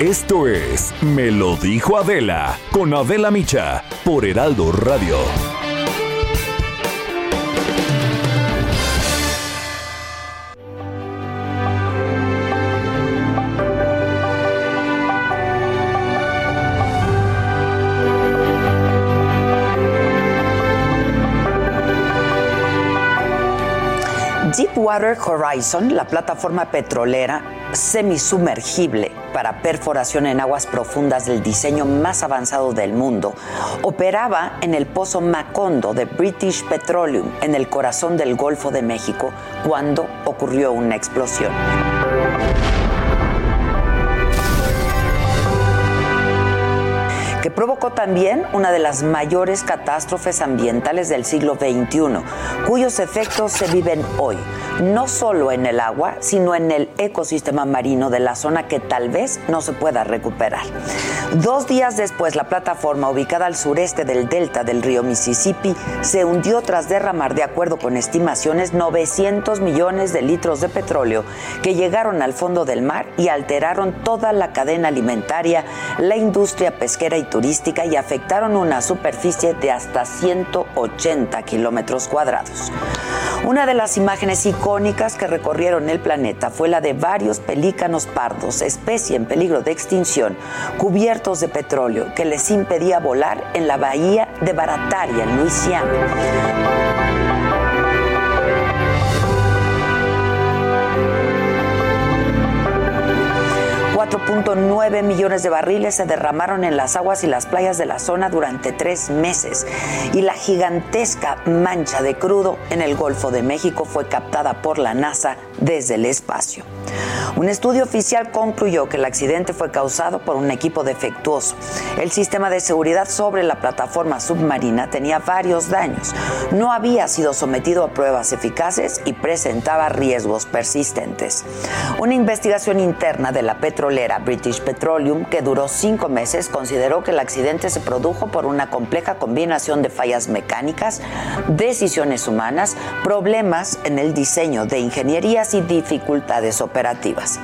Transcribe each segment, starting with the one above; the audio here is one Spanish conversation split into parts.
Esto es Me lo dijo Adela con Adela Micha por Heraldo Radio. Deepwater Horizon, la plataforma petrolera semisumergible para perforación en aguas profundas del diseño más avanzado del mundo, operaba en el pozo Macondo de British Petroleum en el corazón del Golfo de México cuando ocurrió una explosión. Provocó también una de las mayores catástrofes ambientales del siglo XXI, cuyos efectos se viven hoy, no solo en el agua, sino en el ecosistema marino de la zona que tal vez no se pueda recuperar. Dos días después, la plataforma ubicada al sureste del delta del río Mississippi se hundió tras derramar, de acuerdo con estimaciones, 900 millones de litros de petróleo que llegaron al fondo del mar y alteraron toda la cadena alimentaria, la industria pesquera y turística y afectaron una superficie de hasta 180 kilómetros cuadrados. Una de las imágenes icónicas que recorrieron el planeta fue la de varios pelícanos pardos, especie en peligro de extinción, cubiertos de petróleo que les impedía volar en la bahía de Barataria, en Luisiana. 4.9 millones de barriles se derramaron en las aguas y las playas de la zona durante tres meses y la gigantesca mancha de crudo en el Golfo de México fue captada por la NASA desde el espacio. Un estudio oficial concluyó que el accidente fue causado por un equipo defectuoso. El sistema de seguridad sobre la plataforma submarina tenía varios daños. No había sido sometido a pruebas eficaces y presentaba riesgos persistentes. Una investigación interna de la British Petroleum, que duró cinco meses, consideró que el accidente se produjo por una compleja combinación de fallas mecánicas, decisiones humanas, problemas en el diseño de ingenierías y dificultades operativas.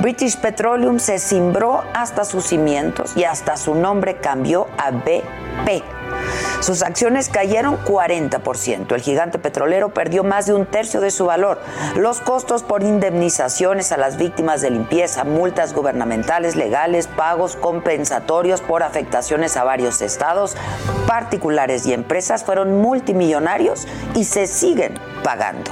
British Petroleum se cimbró hasta sus cimientos y hasta su nombre cambió a BP. Sus acciones cayeron 40%. El gigante petrolero perdió más de un tercio de su valor. Los costos por indemnizaciones a las víctimas de limpieza, multas gubernamentales, legales, pagos compensatorios por afectaciones a varios estados, particulares y empresas fueron multimillonarios y se siguen pagando.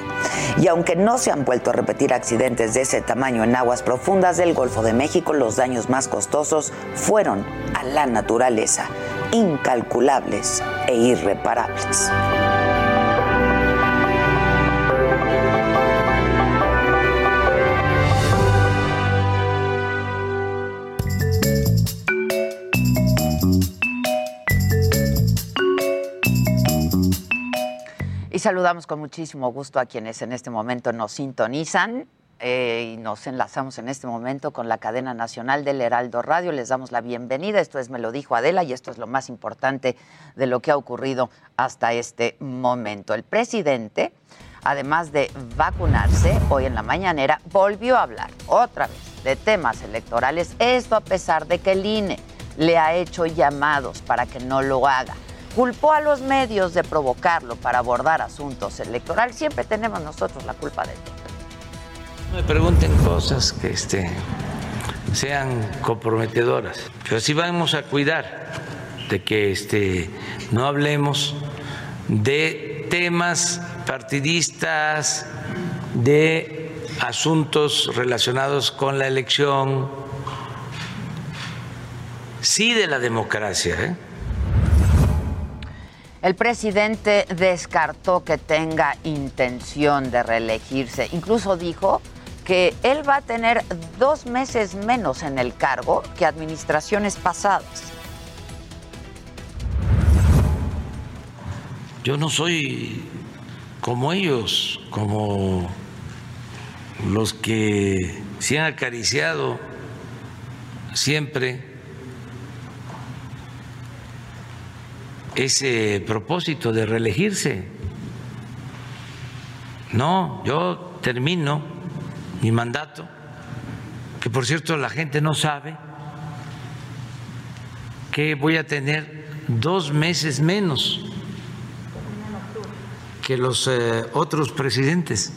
Y aunque no se han vuelto a repetir accidentes de ese tamaño en aguas profundas del Golfo de México, los daños más costosos fueron a la naturaleza, incalculables e irreparables. Y saludamos con muchísimo gusto a quienes en este momento nos sintonizan. Eh, y nos enlazamos en este momento con la cadena nacional del Heraldo Radio. Les damos la bienvenida. Esto es Me lo dijo Adela y esto es lo más importante de lo que ha ocurrido hasta este momento. El presidente, además de vacunarse, hoy en la mañanera volvió a hablar otra vez de temas electorales. Esto a pesar de que el INE le ha hecho llamados para que no lo haga culpó a los medios de provocarlo para abordar asuntos electorales. Siempre tenemos nosotros la culpa de todo. Me pregunten cosas que este, sean comprometedoras, pero sí vamos a cuidar de que este, no hablemos de temas partidistas, de asuntos relacionados con la elección, sí de la democracia. ¿eh? El presidente descartó que tenga intención de reelegirse. Incluso dijo que él va a tener dos meses menos en el cargo que administraciones pasadas. Yo no soy como ellos, como los que se han acariciado siempre ese propósito de reelegirse. No, yo termino mi mandato, que por cierto la gente no sabe que voy a tener dos meses menos que los eh, otros presidentes.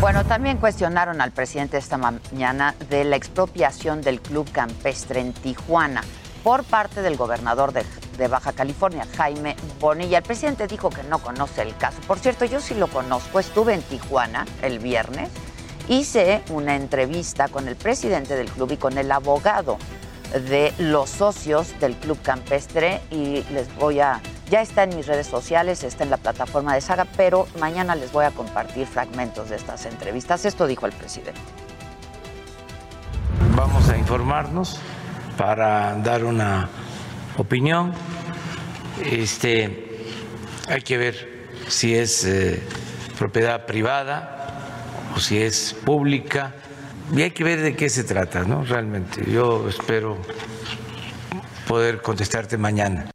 Bueno, también cuestionaron al presidente esta mañana de la expropiación del Club Campestre en Tijuana por parte del gobernador de, de, Baja California, Jaime Bonilla. El presidente dijo que no conoce el caso. Por cierto, yo sí lo conozco. Estuve en Tijuana el viernes. Hice una entrevista con el presidente del club y con el abogado de los socios del Club Campestre y les voy a ya está en mis redes sociales, está en la plataforma de Saga, pero mañana les voy a compartir fragmentos de estas entrevistas. Esto dijo el presidente. Vamos a informarnos para dar una opinión. Este, hay que ver si es eh, propiedad privada o si es pública. Y hay que ver de qué se trata, ¿no? Realmente. Yo espero poder contestarte mañana.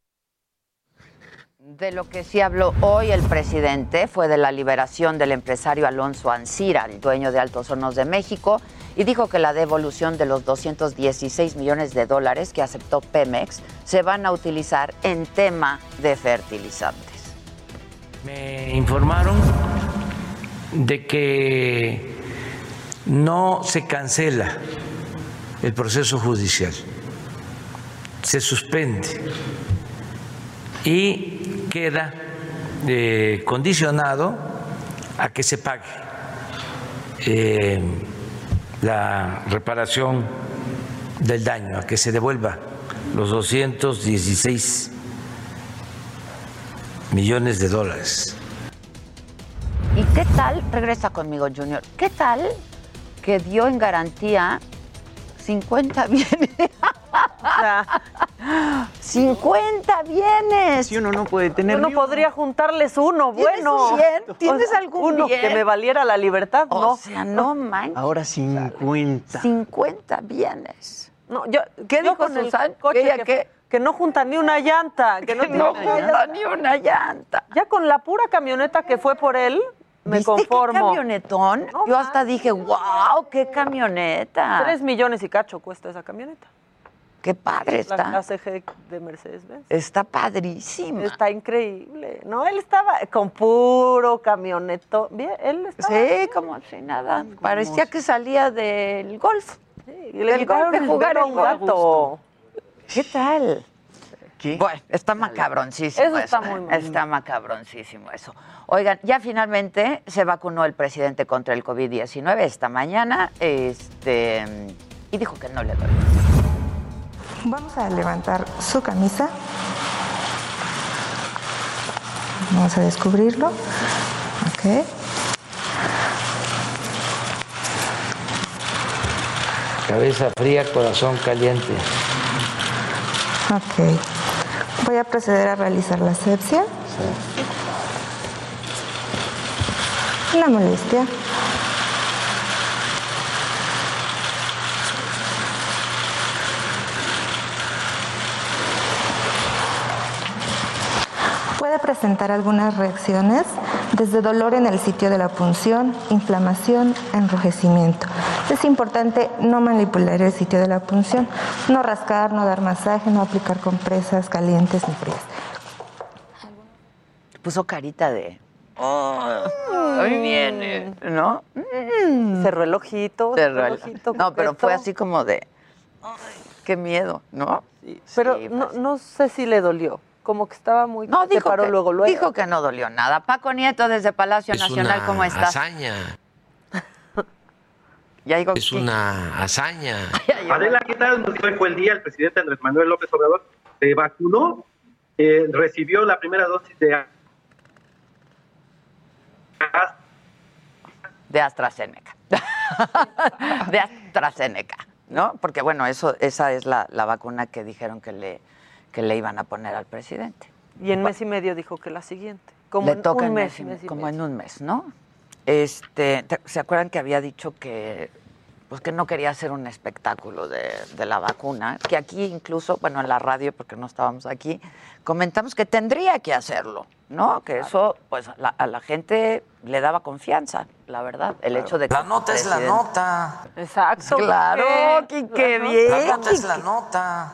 De lo que sí habló hoy el presidente fue de la liberación del empresario Alonso Ancira, el dueño de Altos Hornos de México, y dijo que la devolución de los 216 millones de dólares que aceptó Pemex se van a utilizar en tema de fertilizantes. Me informaron de que no se cancela el proceso judicial, se suspende y queda eh, condicionado a que se pague eh, la reparación del daño, a que se devuelva los 216 millones de dólares. ¿Y qué tal? Regresa conmigo, Junior. ¿Qué tal que dio en garantía 50 bienes? 50 bienes. Si uno no puede tener. Uno podría juntarles uno, bueno. ¿Tienes algún uno que me valiera la libertad? O no. sea, no manches. Ahora 50. 50 bienes. No, yo, ¿Qué yo dijo con el Susan? coche ¿Ella que, que no junta ni una llanta. Que no, Que tiene no junta ni una llanta. Ya con la pura camioneta que fue por él, me ¿Viste qué conformo. camionetón? No Yo hasta dije, wow, qué camioneta. Tres millones y cacho cuesta esa camioneta. Qué padre La está. clase G de Mercedes-Benz. Está padrísima. Está increíble. No, él estaba con puro camioneto. Bien, él estaba. Sí, como si nada. Parecía que salía del golf. Sí, y le Del golf de jugar a un gato. ¿Qué tal? Bueno, está macabroncísimo. Eso está eso, muy ¿eh? mal. Está macabroncísimo eso. Oigan, ya finalmente se vacunó el presidente contra el COVID-19 esta mañana este, y dijo que no le dolió. Vamos a levantar su camisa. Vamos a descubrirlo. Ok. Cabeza fría, corazón caliente. Ok. Voy a proceder a realizar la asepsia. La molestia. Puede presentar algunas reacciones, desde dolor en el sitio de la punción, inflamación, enrojecimiento. Es importante no manipular el sitio de la punción, no rascar, no dar masaje, no aplicar compresas calientes ni frías. Puso carita de. Oh, ahí viene, ¿no? Cerró el ojito. Cerró el- ojito No, pero fue así como de. "Ay, qué miedo, ¿no? Sí, Pero Sí, no, no sé si le dolió. Como que estaba muy. No, dijo paró que, luego, luego. dijo que no dolió nada. Paco Nieto desde Palacio Es Nacional, una ¿cómo estás? hazaña, Ya digo, es ¿qué? una hazaña. Adela, ¿qué tal? Hoy fue el día, el presidente Andrés Manuel López Obrador se vacunó, eh, recibió la primera dosis de Astra- de AstraZeneca. de AstraZeneca, ¿no? Porque bueno, eso, esa es la, la vacuna que dijeron que le, que le iban a poner al presidente. Y en mes y medio dijo que la siguiente. Como le en toca un en mes, mes y mes y como medio. en un mes, ¿no? Este, ¿te- ¿se acuerdan que había dicho que pues que no quería hacer un espectáculo de, de la vacuna? Que aquí incluso, bueno, en la radio, porque no estábamos aquí, comentamos que tendría que hacerlo, ¿no? Que eso, pues, a la, a la gente le daba confianza, la verdad. El hecho de que. La nota es la nota. Exacto. Claro, La nota- bien. La nota es la nota.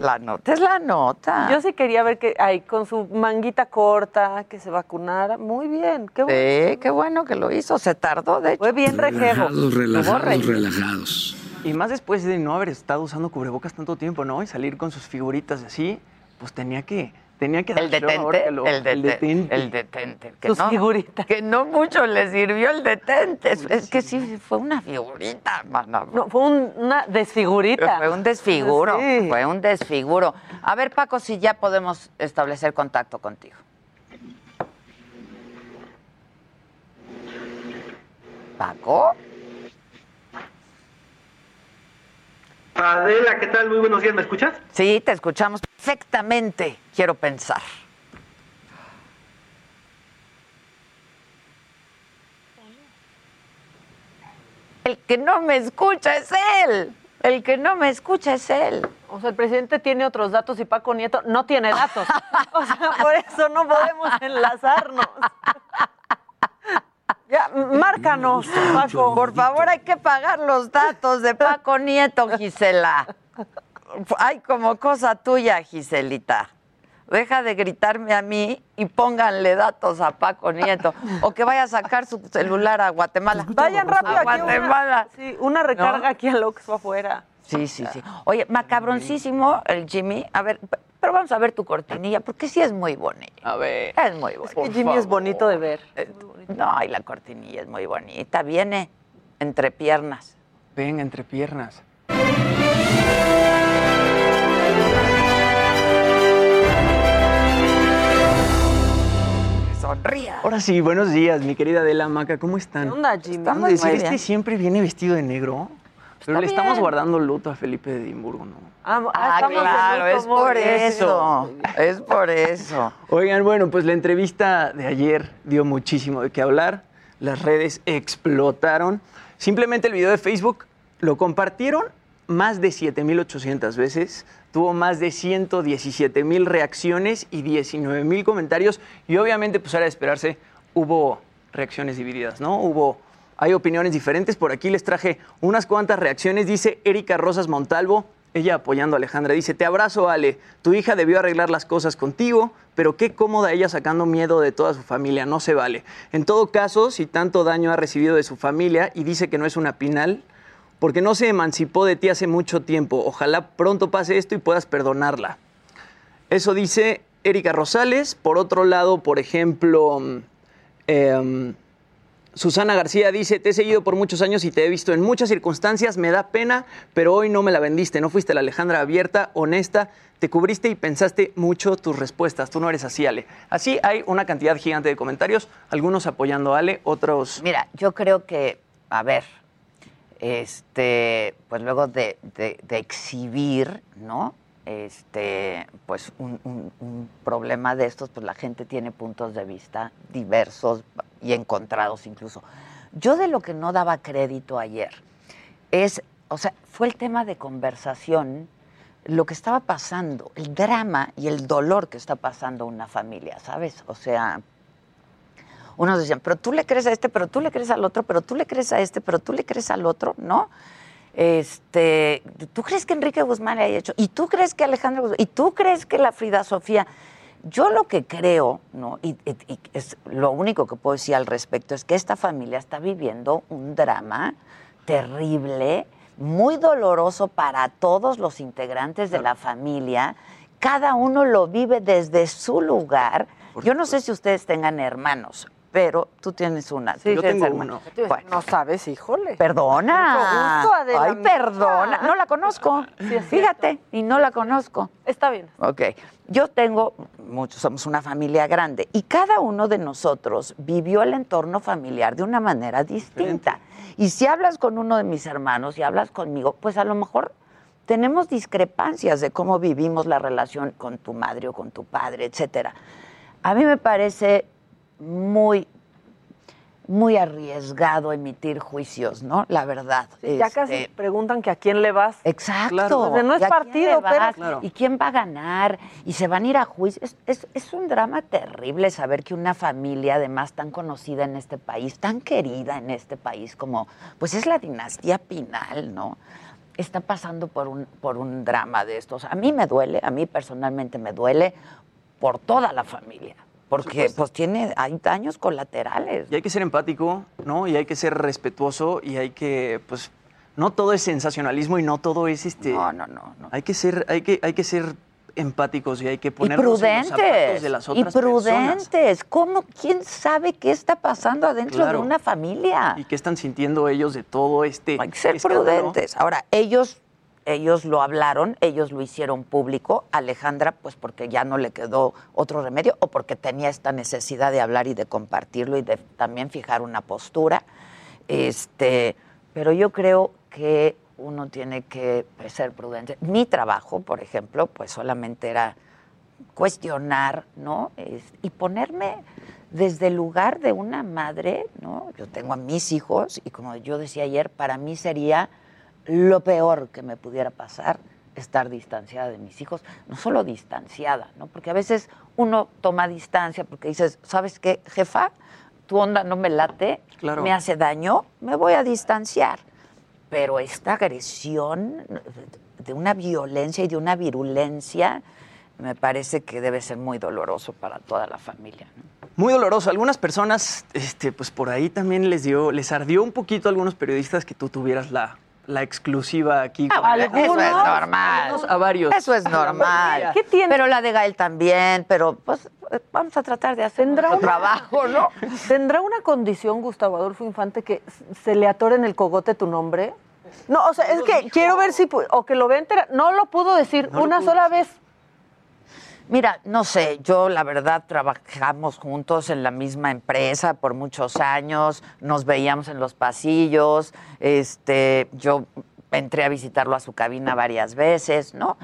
La nota es la nota. Yo sí quería ver que ahí con su manguita corta, que se vacunara. Muy bien, qué bueno. Sí, qué bueno que lo hizo. Se tardó, de hecho. Fue bien rejego. Relajados, relajados. Y más después de no haber estado usando cubrebocas tanto tiempo, ¿no? Y salir con sus figuritas así, pues tenía que, tenía que El dar ahora detente, que lo- el, dete- detente. el detente. Que Sus no, figuritas. Que no mucho le sirvió el detente. Es, es que sí, fue una figurita, mano. No, fue un- una desfigurita. Fue un desfiguro, Sí. fue un desfiguro. A ver, Paco, si ya podemos establecer contacto contigo. Paco, Adela, ¿qué tal? Muy buenos días, ¿me escuchas? sí, te escuchamos perfectamente, quiero pensar. El que no me escucha es él. El que no me escucha es él. O sea, el presidente tiene otros datos y Paco Nieto no tiene datos. O sea, por eso no podemos enlazarnos. Ya, m- márcanos, Paco. Por favor, hay que pagar los datos de Paco Nieto, Gisela. Hay como cosa tuya, Giselita. Deja de gritarme a mí y pónganle datos a Paco Nieto. O que vaya a sacar su celular a Guatemala. Vayan rápido a aquí. Guatemala. Una, sí, una recarga ¿No? aquí al Oxxo afuera. Sí, sí, sí. Oye, macabroncísimo el Jimmy. A ver, pero vamos a ver tu cortinilla, porque sí es muy bonita. A ver. Es muy bonita. Que Jimmy es bonito de ver. Eh, No, y la cortinilla es muy bonita. Viene entre piernas. Venga, entre piernas. Sonría. Ahora sí, buenos días, mi querida Adela Maca, ¿cómo están? ¿Qué onda, Jimmy? Estamos decir, muy este bien. siempre viene vestido de negro, pero Está le estamos guardando luto a Felipe de Edimburgo, ¿no? Ah, Ah, estamos de claro, es por eso. Es por eso. Oigan, bueno, pues la entrevista de ayer dio muchísimo de qué hablar. Las redes explotaron. Simplemente el video de Facebook lo compartieron más de 7.800 veces. Tuvo más de 117.000 reacciones y 19.000 comentarios. Y obviamente, pues era de esperarse, hubo reacciones divididas, ¿no? Hubo, hay opiniones diferentes. Por aquí les traje unas cuantas reacciones. Dice Erika Rosas Montalvo, ella apoyando a Alejandra, dice, te abrazo Ale, tu hija debió arreglar las cosas contigo, pero qué cómoda ella sacando miedo de toda su familia, no se vale. En todo caso, si tanto daño ha recibido de su familia y dice que no es una pinal, porque no se emancipó de ti hace mucho tiempo, ojalá pronto pase esto y puedas perdonarla. Eso dice Erika Rosales. Por otro lado, por ejemplo, mm, em, Susana García dice, te he seguido por muchos años y te he visto en muchas circunstancias, me da pena, pero hoy no me la vendiste, no fuiste la Alejandra abierta, honesta, te cubriste y pensaste mucho tus respuestas, tú no eres así, Ale. Así hay una cantidad gigante de comentarios, algunos apoyando a Ale, otros... Mira, yo creo que, a ver, este, pues luego de, de- exhibir, ¿no? Este, pues un problema de estos, pues la gente tiene puntos de vista diversos y encontrados incluso. Yo de lo que no daba crédito ayer es, o sea, fue el tema de conversación, lo que estaba pasando, el drama y el dolor que está pasando una familia, ¿sabes? O sea, unos decían, pero tú le crees a este, pero tú le crees al otro, pero tú le crees a este, pero tú le crees al otro, ¿no? Este, ¿tú crees que Enrique Guzmán le haya hecho? ¿Y tú crees que Alejandro Guzmán? ¿Y tú crees que la Frida Sofía? Yo lo que creo, ¿no? Y, y- y es lo único que puedo decir al respecto es que esta familia está viviendo un drama terrible, muy doloroso para todos los integrantes de la familia. Cada uno lo vive desde su lugar. Yo no sé si ustedes tengan hermanos, pero tú tienes una. tú yo tengo uno. Bueno, No sabes, híjole. Perdona. Gusto, Adela, Ay, perdona. No la conozco. Sí, Fíjate, y no la conozco. Está bien. Ok. Yo tengo, muchos, somos una familia grande y cada uno de nosotros vivió el entorno familiar de una manera distinta. Y si hablas con uno de mis hermanos y hablas conmigo, pues a lo mejor tenemos discrepancias de cómo vivimos la relación con tu madre o con tu padre, etcétera. A mí me parece muy muy arriesgado emitir juicios, ¿no? La verdad. Ya casi Este, preguntan que a quién le vas. Exacto. Claro. O sea, no es ¿Y a quién partido, pero- Claro. ¿Y quién va a ganar? Y se van a ir a juicio. Es, es- es un drama terrible saber que una familia, además tan conocida en este país, tan querida en este país como, pues es la dinastía Pinal, ¿no? Está pasando por un, por un drama de estos. A mí me duele, a mí personalmente me duele por toda la familia. Porque pues tiene, hay daños colaterales. Y hay que ser empático, ¿no? Y hay que ser respetuoso y hay que, pues, no todo es sensacionalismo y no todo es este. No, no, no, no. Hay que ser, hay que, hay que ser empáticos y hay que Y ponernos en los zapatos de las y otras personas. prudentes. ¿Cómo? ¿Quién sabe qué está pasando adentro Claro. de una familia? ¿Y qué están sintiendo ellos de todo este Hay que ser escándalo? prudentes. Ahora, ellos, ellos lo hablaron, ellos lo hicieron público. Alejandra, pues porque ya no le quedó otro remedio o porque tenía esta necesidad de hablar y de compartirlo y de también fijar una postura. Este, pero yo creo que uno tiene que pues, ser prudente. Mi trabajo, por ejemplo, pues solamente era cuestionar, ¿no? Y ponerme desde el lugar de una madre, ¿no? Yo tengo a mis hijos y como yo decía ayer, para mí sería lo peor que me pudiera pasar estar distanciada de mis hijos, no solo distanciada, ¿no? Porque a veces uno toma distancia porque dices, ¿sabes qué, jefa? Tu onda no me late, Claro. me hace daño, me voy a distanciar. Pero esta agresión de una violencia y de una virulencia me parece que debe ser muy doloroso para toda la familia. ¿no? Muy doloroso. Algunas personas, este, pues por ahí también les dio, les ardió un poquito a algunos periodistas que tú tuvieras la, la exclusiva aquí. con- Eso es ¿Algunos? normal. A varios. Eso es normal. ¿Qué tiene? Pero la de Gael también, pero pues vamos a tratar de hacer Tendrá una- trabajo, ¿no? ¿Tendrá una condición, Gustavo Adolfo Infante, que se le atore en el cogote tu nombre? No, o sea, es que quiero ver si, o que lo vea entera. No lo pudo decir No una pudo sola vez. Mira, no sé, yo la verdad trabajamos juntos en la misma empresa por muchos años, nos veíamos en los pasillos, este, yo entré a visitarlo a su cabina varias veces, ¿no?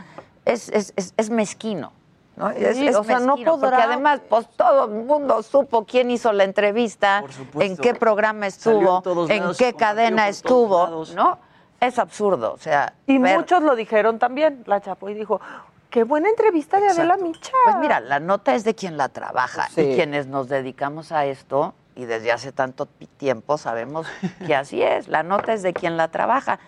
Es, es, es, es mezquino. ¿no? Es- Sí, es o sea, no podrá- Porque además, pues todo el mundo supo quién hizo la entrevista, en qué programa en estuvo, en lados, qué cadena estuvo. ¿no? Es absurdo, o sea. Y ver- muchos lo dijeron también. La Chapoy dijo, qué buena entrevista de Adela. Micha. Pues mira, la nota es de quien la trabaja Sí. y quienes nos dedicamos a esto y desde hace tanto tiempo sabemos que así es. La nota es de quien la trabaja.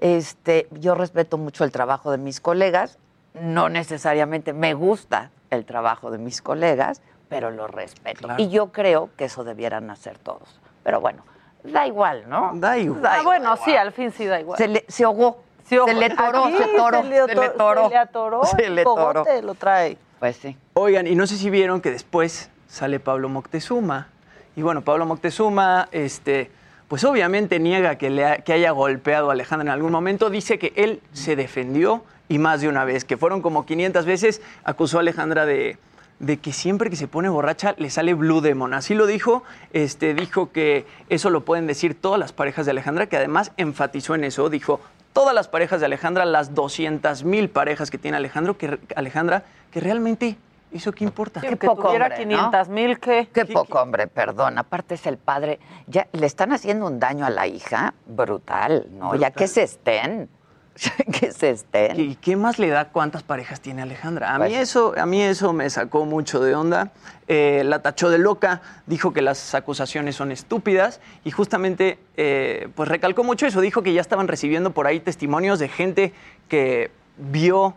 Este, yo respeto mucho el trabajo de mis colegas, no necesariamente me gusta el trabajo de mis colegas, pero lo respeto. Claro. Y yo creo que eso debieran hacer todos. Pero bueno, da igual, ¿no? Da igual. Ah, igual. bueno, sí, al fin sí da igual. Se, le, se ahogó. Sí, se le toró, se toró, Se le, se le toró. Se le atoró. Se le toró. lo trae. Pues sí. Oigan, y no sé si vieron que después sale Pablo Moctezuma. Y bueno, Pablo Moctezuma, este, pues obviamente niega que, le ha- que haya golpeado a Alejandra en algún momento. Dice que él se defendió y más de una vez, que fueron como 500 veces, acusó a Alejandra de, de que siempre que se pone borracha le sale Blue Demon. Así lo dijo, este, dijo que eso lo pueden decir todas las parejas de Alejandra, que además enfatizó en eso, dijo, todas las parejas de Alejandra, las 200 mil parejas que tiene Alejandro, que, Alejandra, que realmente eso qué importa. Qué que poco tuviera hombre, ¿no? 500 mil, ¿qué? Qué poco, hombre, perdón. Aparte es el padre. Ya le están haciendo un daño a la hija brutal, ¿no? Ya que se estén. que se estén. ¿Y qué más le da cuántas parejas tiene Alejandra? A Pues- mí eso, a mí eso me sacó mucho de onda. Eh, la tachó de loca, dijo que las acusaciones son estúpidas y justamente eh, pues recalcó mucho eso. Dijo que ya estaban recibiendo por ahí testimonios de gente que vio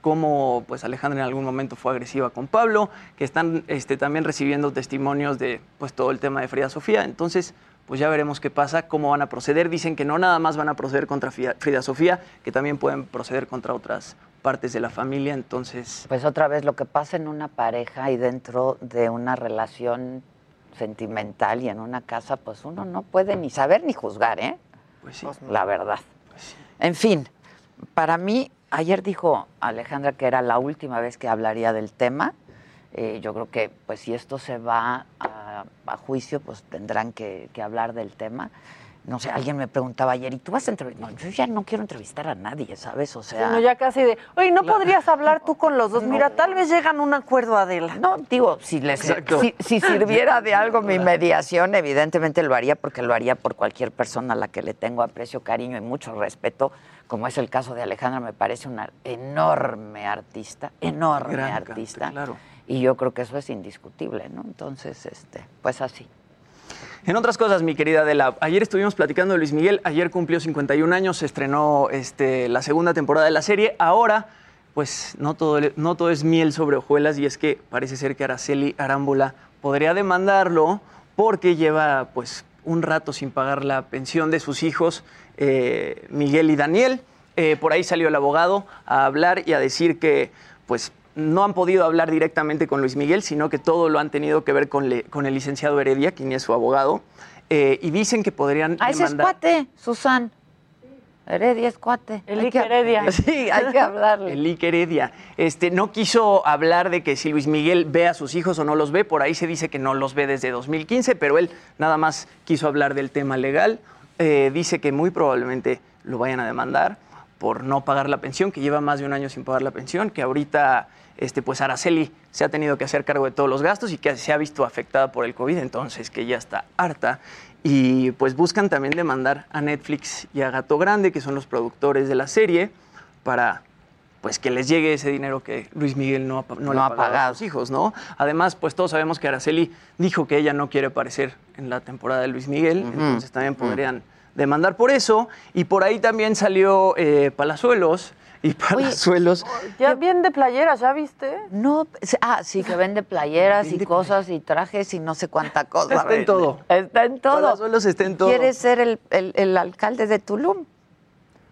cómo pues Alejandra en algún momento fue agresiva con Pablo, que están este, también recibiendo testimonios de pues todo el tema de Frida Sofía. Entonces, pues ya veremos qué pasa, cómo van a proceder. Dicen que no nada más van a proceder contra Frida Sofía, que también pueden proceder contra otras partes de la familia. Entonces, Pues otra vez lo que pasa en una pareja y dentro de una relación sentimental y en una casa, pues uno no puede ni saber ni juzgar, ¿eh? pues sí. La verdad. En fin, para mí, ayer dijo Alejandra que era la última vez que hablaría del tema. Eh, yo creo que, pues, si esto se va a, a juicio, pues tendrán que, que hablar del tema. no sé, alguien me preguntaba ayer, ¿y tú vas a entrevistar? No, yo ya no quiero entrevistar a nadie, ¿sabes? O sea... Sino ya casi de, oye, ¿no podrías hablar tú con los dos? Mira, tal vez llegan a un acuerdo, Adela. No, digo, si, les, si, si sirviera de algo mi mediación, evidentemente lo haría porque lo haría por cualquier persona a la que le tengo aprecio, cariño y mucho respeto, como es el caso de Alejandra, me parece una enorme artista, enorme Gran artista. claro. Y yo creo que eso es indiscutible, ¿no? Entonces, este, pues así. En otras cosas, mi querida Adela, ayer estuvimos platicando de Luis Miguel, ayer cumplió 51 años, se estrenó este, la segunda temporada de la serie, ahora pues no todo, no todo es miel sobre hojuelas y es que parece ser que Araceli Arámbula podría demandarlo porque lleva pues un rato sin pagar la pensión de sus hijos, eh, Miguel y Daniel. Eh, por ahí salió el abogado a hablar y a decir que pues no han podido hablar directamente con Luis Miguel, sino que todo lo han tenido que ver con, le- con el licenciado Heredia, quien es su abogado, eh, y dicen que podrían Ah, ese es cuate, Susan. Heredia es cuate. El Ike que- Heredia. Sí, hay que hablarle. El Ike Heredia. Este, no quiso hablar de que si Luis Miguel ve a sus hijos o no los ve, por ahí se dice que no los ve desde 2015, pero él nada más quiso hablar del tema legal. Eh, dice que muy probablemente lo vayan a demandar por no pagar la pensión, que lleva más de un año sin pagar la pensión, que ahorita este, pues Araceli se ha tenido que hacer cargo de todos los gastos y que se ha visto afectada por el COVID, entonces que ya está harta. Y pues buscan también demandar a Netflix y a Gato Grande, que son los productores de la serie, para pues que les llegue ese dinero que Luis Miguel no no le ha pagado. a sus hijos, ¿no? Además, pues todos sabemos que Araceli dijo que ella no quiere aparecer en la temporada de Luis Miguel, entonces también podrían demandar por eso. Y por ahí también salió eh, Palazuelos, y Palazuelos... Ya bien de playeras, ¿ya viste? No, ah, sí, que vende playeras y Vende cosas y trajes y no sé cuánta cosa. Está en vende. todo. Está en todo. Palazuelos está en todo. Quiere ser el, el- el alcalde de Tulum.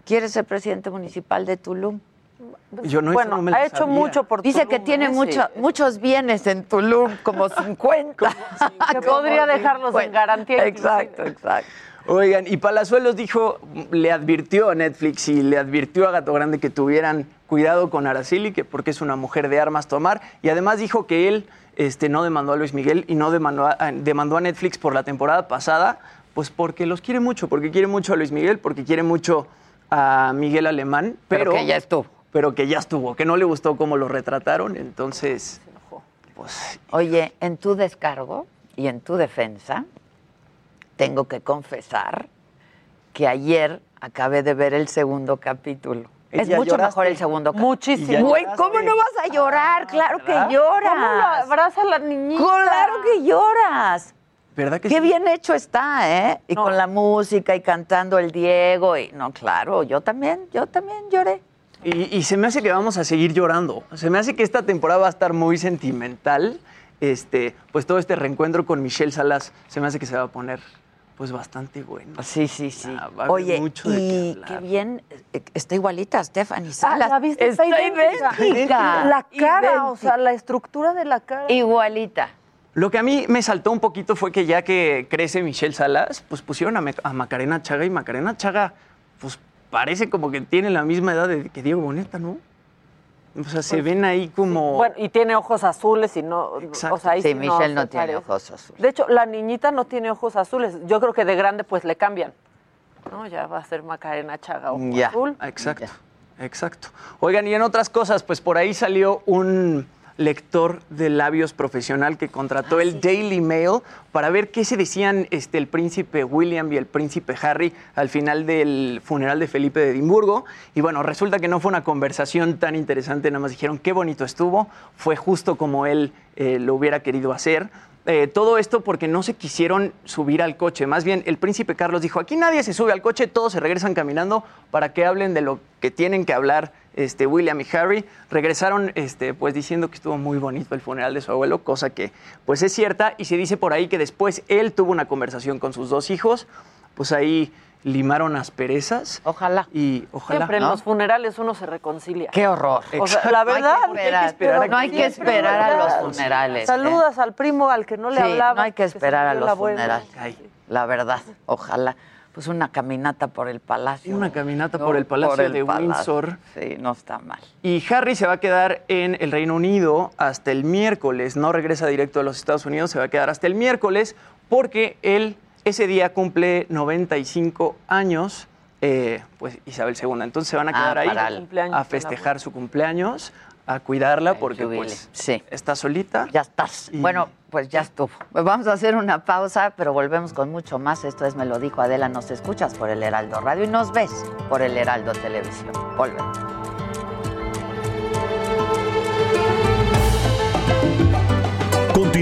Quiere ser presidente municipal de Tulum. Yo no, bueno, no me ha hecho sabía. mucho por Dice Tulum, que tiene ¿eh? mucho- Sí. muchos bienes en Tulum, como 50. Que podría dejarlos en garantía Exacto, inclusive. exacto. Oigan, y Palazuelos dijo, le advirtió a Netflix y le advirtió a Gato Grande que tuvieran cuidado con Araceli, que porque es una mujer de armas tomar, y además dijo que él este, no demandó a Luis Miguel y no demandó a, demandó a Netflix por la temporada pasada, pues porque los quiere mucho, porque quiere mucho a Luis Miguel, porque quiere mucho a Miguel Alemán, pero, Pero que ya estuvo. Pero que ya estuvo, que no le gustó cómo lo retrataron, entonces, pues Oye, en tu descargo y en tu defensa, tengo que confesar que ayer acabé de ver el segundo capítulo. ¿Y Es mucho lloraste? mejor el segundo capítulo. Muchísimo. Güey. ¿cómo no vas a llorar? Claro que lloras. ¿Cómo lo abraza la niñita? Claro que lloras. ¿verdad que Qué sí? bien hecho está, ¿eh? Y No. con la música y cantando el Diego. Y, no, claro, yo también, yo también lloré. Y, y se me hace que vamos a seguir llorando. Se me hace que esta temporada va a estar muy sentimental. Este, pues todo este reencuentro con Michelle Salas se me hace que se va a poner pues bastante bueno. Sí, sí, sí. Ah, va Oye, mucho de qué y qué bien, eh, está igualita Stephanie Ah, Salas. ¿La viste? Está idéntica. idéntica. La cara, o sea, la estructura de la cara. Igualita. Lo que a mí me saltó un poquito fue que ya que crece Michelle Salas, pues pusieron a, a Macarena Chaga y Macarena Chaga, pues parece como que tiene la misma edad de, que Diego Boneta, ¿no? O sea, se ven ahí como... Bueno, y tiene ojos azules y no. Exacto. O sea, ahí Sí, sí Michelle no se tiene parece. ojos azules. De hecho, la niñita no tiene ojos azules. Yo creo que de grande, pues le cambian. No, ya va a ser Macarena Chaga ojo Ya. azul. Exacto, exacto. Oigan, y en otras cosas, pues por ahí salió un lector de labios profesional que contrató el Daily Mail para ver qué se decían este, el príncipe William y el príncipe Harry al final del funeral de Felipe de Edimburgo. Y bueno, resulta que no fue una conversación tan interesante, nada más dijeron qué bonito estuvo, fue justo como él eh, lo hubiera querido hacer. Eh, todo esto porque no se quisieron subir al coche. Más bien, el príncipe Carlos dijo, aquí nadie se sube al coche, todos se regresan caminando para que hablen de lo que tienen que hablar este, William y Harry. Regresaron este, pues diciendo que estuvo muy bonito el funeral de su abuelo, cosa que pues es cierta. Y se dice por ahí que después él tuvo una conversación con sus dos hijos, pues ahí limaron asperezas. Ojalá. Y ojalá. Siempre en ¿no? los funerales uno se reconcilia. Qué horror. O sea, la No hay que verdad. esperar. a no hay que esperar a ¿verdad? los funerales. ¿eh? Saludas al primo al que no le Sí, hablaba. no hay que esperar a los funerales. La verdad, ojalá. Pues una caminata por el palacio. Una caminata por el Palacio de Windsor. Sí, no está mal. Y Harry se va a quedar en el Reino Unido hasta el miércoles, no regresa directo a los Estados Unidos, se va a quedar hasta el miércoles porque él Ese día cumple 95 años, eh, pues Isabel II. Entonces se van a Ah, quedar ahí cumpleaños de a festejar su cumpleaños, a cuidarla porque pues Sí. está solita. Ya estás. Y- Bueno, pues ya estuvo. Pues vamos a hacer una pausa, pero volvemos con mucho más. Esto es Me lo dijo Adela. Nos escuchas por el Heraldo Radio y nos ves por el Heraldo Televisión. Volvemos.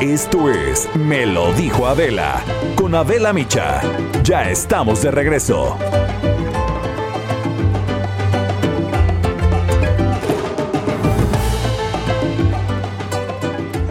Esto es Me lo dijo Adela con Adela Micha. Ya estamos de regreso.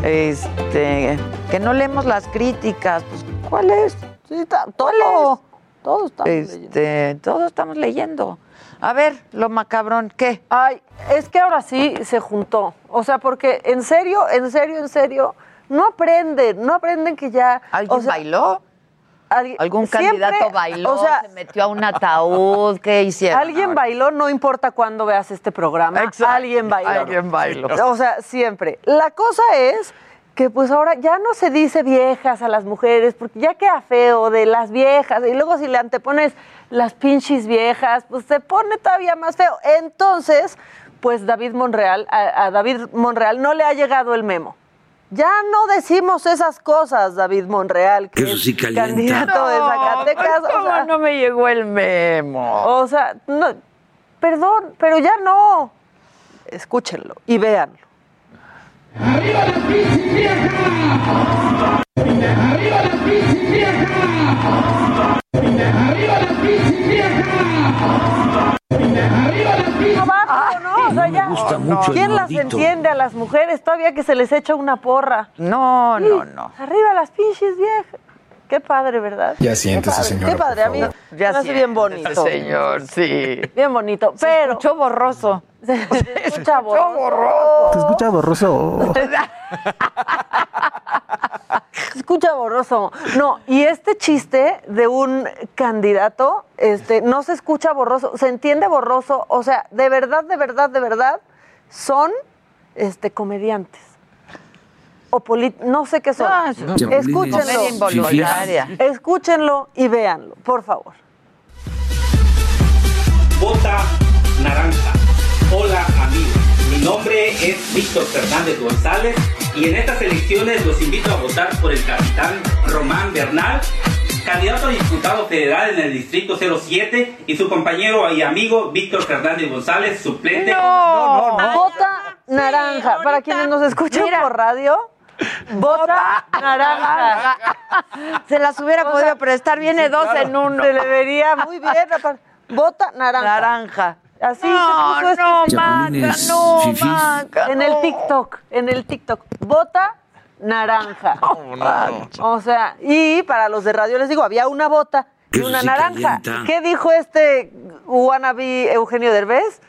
Este, que no leemos las críticas. Pues, ¿cuál es? Sí, está- todo. Todo está. Este, todos estamos leyendo. A ver, lo macabrón, ¿qué? Ay, es que ahora sí se juntó. O sea, porque en serio, en serio, en serio, no aprenden, no aprenden que ya. ¿Alguien o sea, bailó? alguien- ¿Algún siempre- candidato bailó? O sea, se metió a un ataúd, ¿qué hicieron? alguien ahora? bailó, no importa cuándo veas este programa. Exacto. Alguien bailó. Alguien bailó. O sea, siempre. La cosa es que pues ahora ya no se dice viejas a las mujeres, porque ya queda feo de las viejas, y luego si le antepones las pinches viejas, pues se pone todavía más feo. Entonces, pues David Monreal, a, a David Monreal no le ha llegado el memo. Ya no decimos esas cosas, David Monreal, que Eso es sí calienta. candidato de Zacatecas. pues, o ¿cómo sea, no me llegó el memo? o sea, no, perdón, pero ya no. Escúchenlo y véanlo. Abajo, ¿no? O sea, me ya, gusta mucho el ¿Quién las entiende a las mujeres todavía que se les echa una porra? No, no, no. Arriba las pinches viejas. Qué padre, ¿verdad? Ya siéntese, señora, Qué padre, a mí por me hace bien bonito. señor, sí. Bien bonito, Se pero escuchó borroso. se escucha borroso. Se escucha borroso. Se escucha borroso. No, y este chiste de un candidato, este, no se escucha borroso, se entiende borroso. O sea, de verdad, de verdad, de verdad, son este comediantes. O no sé qué son. No, es- Escúchenlo. Escúchenlo y véanlo, por favor. Vota naranja. Hola amigos, mi nombre es Víctor Fernández González y en estas elecciones los invito a votar por el capitán Román Bernal, candidato a diputado federal en el distrito 07 y su compañero y amigo Víctor Fernández González, suplente. Vota naranja. Para quienes nos escuchan Mira. por radio, vota naranja. Se las hubiera O podido sea, prestar. Viene dos en uno. Se le vería muy bien. Vota naranja. Naranja. Así no, se puso este no. Maca, Chapulines no, fifís. Maca, En no. el TikTok, en el TikTok. Vota naranja. O sea, y para los de radio les digo, había una bota y una sí naranja. calienta. ¿Qué dijo este wannabe Eugenio Derbez?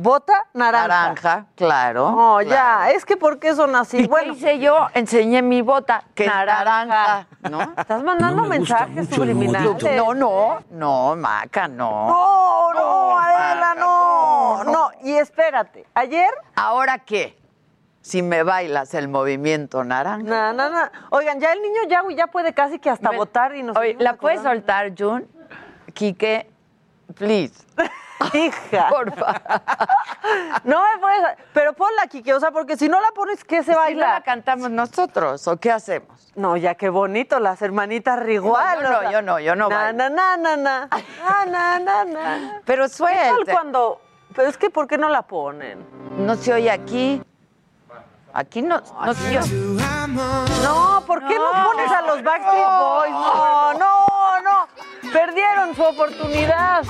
Vota naranja. Naranja, claro. No, ya, es que ¿por qué son así? ¿Y bueno, qué hice yo? Enseñé mi bota, que Naranja. naranja, ¿no? estás mandando No me mensajes subliminales. No, no, no, Maca, no. No, no, Adela, no, no. Y espérate, ayer, ¿Ahora qué? Si me bailas el movimiento naranja. na, na, na. Oigan, ya el niño ya, ya puede casi que hasta votar y nos. Oye, ¿la puedes soltar, Jun? Quique, please. Hija. Por favor. No me puedes. Pero ponla, Kike, o sea, porque si no la pones, ¿qué se Si no baila? la cantamos nosotros, ¿o qué hacemos? No, ya qué bonito, las hermanitas Rigual. No, yo o no, sea, yo no, yo no Na, bailo. na, na, na, na. Na, na, na, na. Pero ¿Qué tal suelte. cuando.? Pero es que, ¿por qué no la ponen? No se oye aquí. Aquí no, no se oye. No, ¿por qué no, pones a los Backstreet Boys? No, no, no. Perdieron su oportunidad.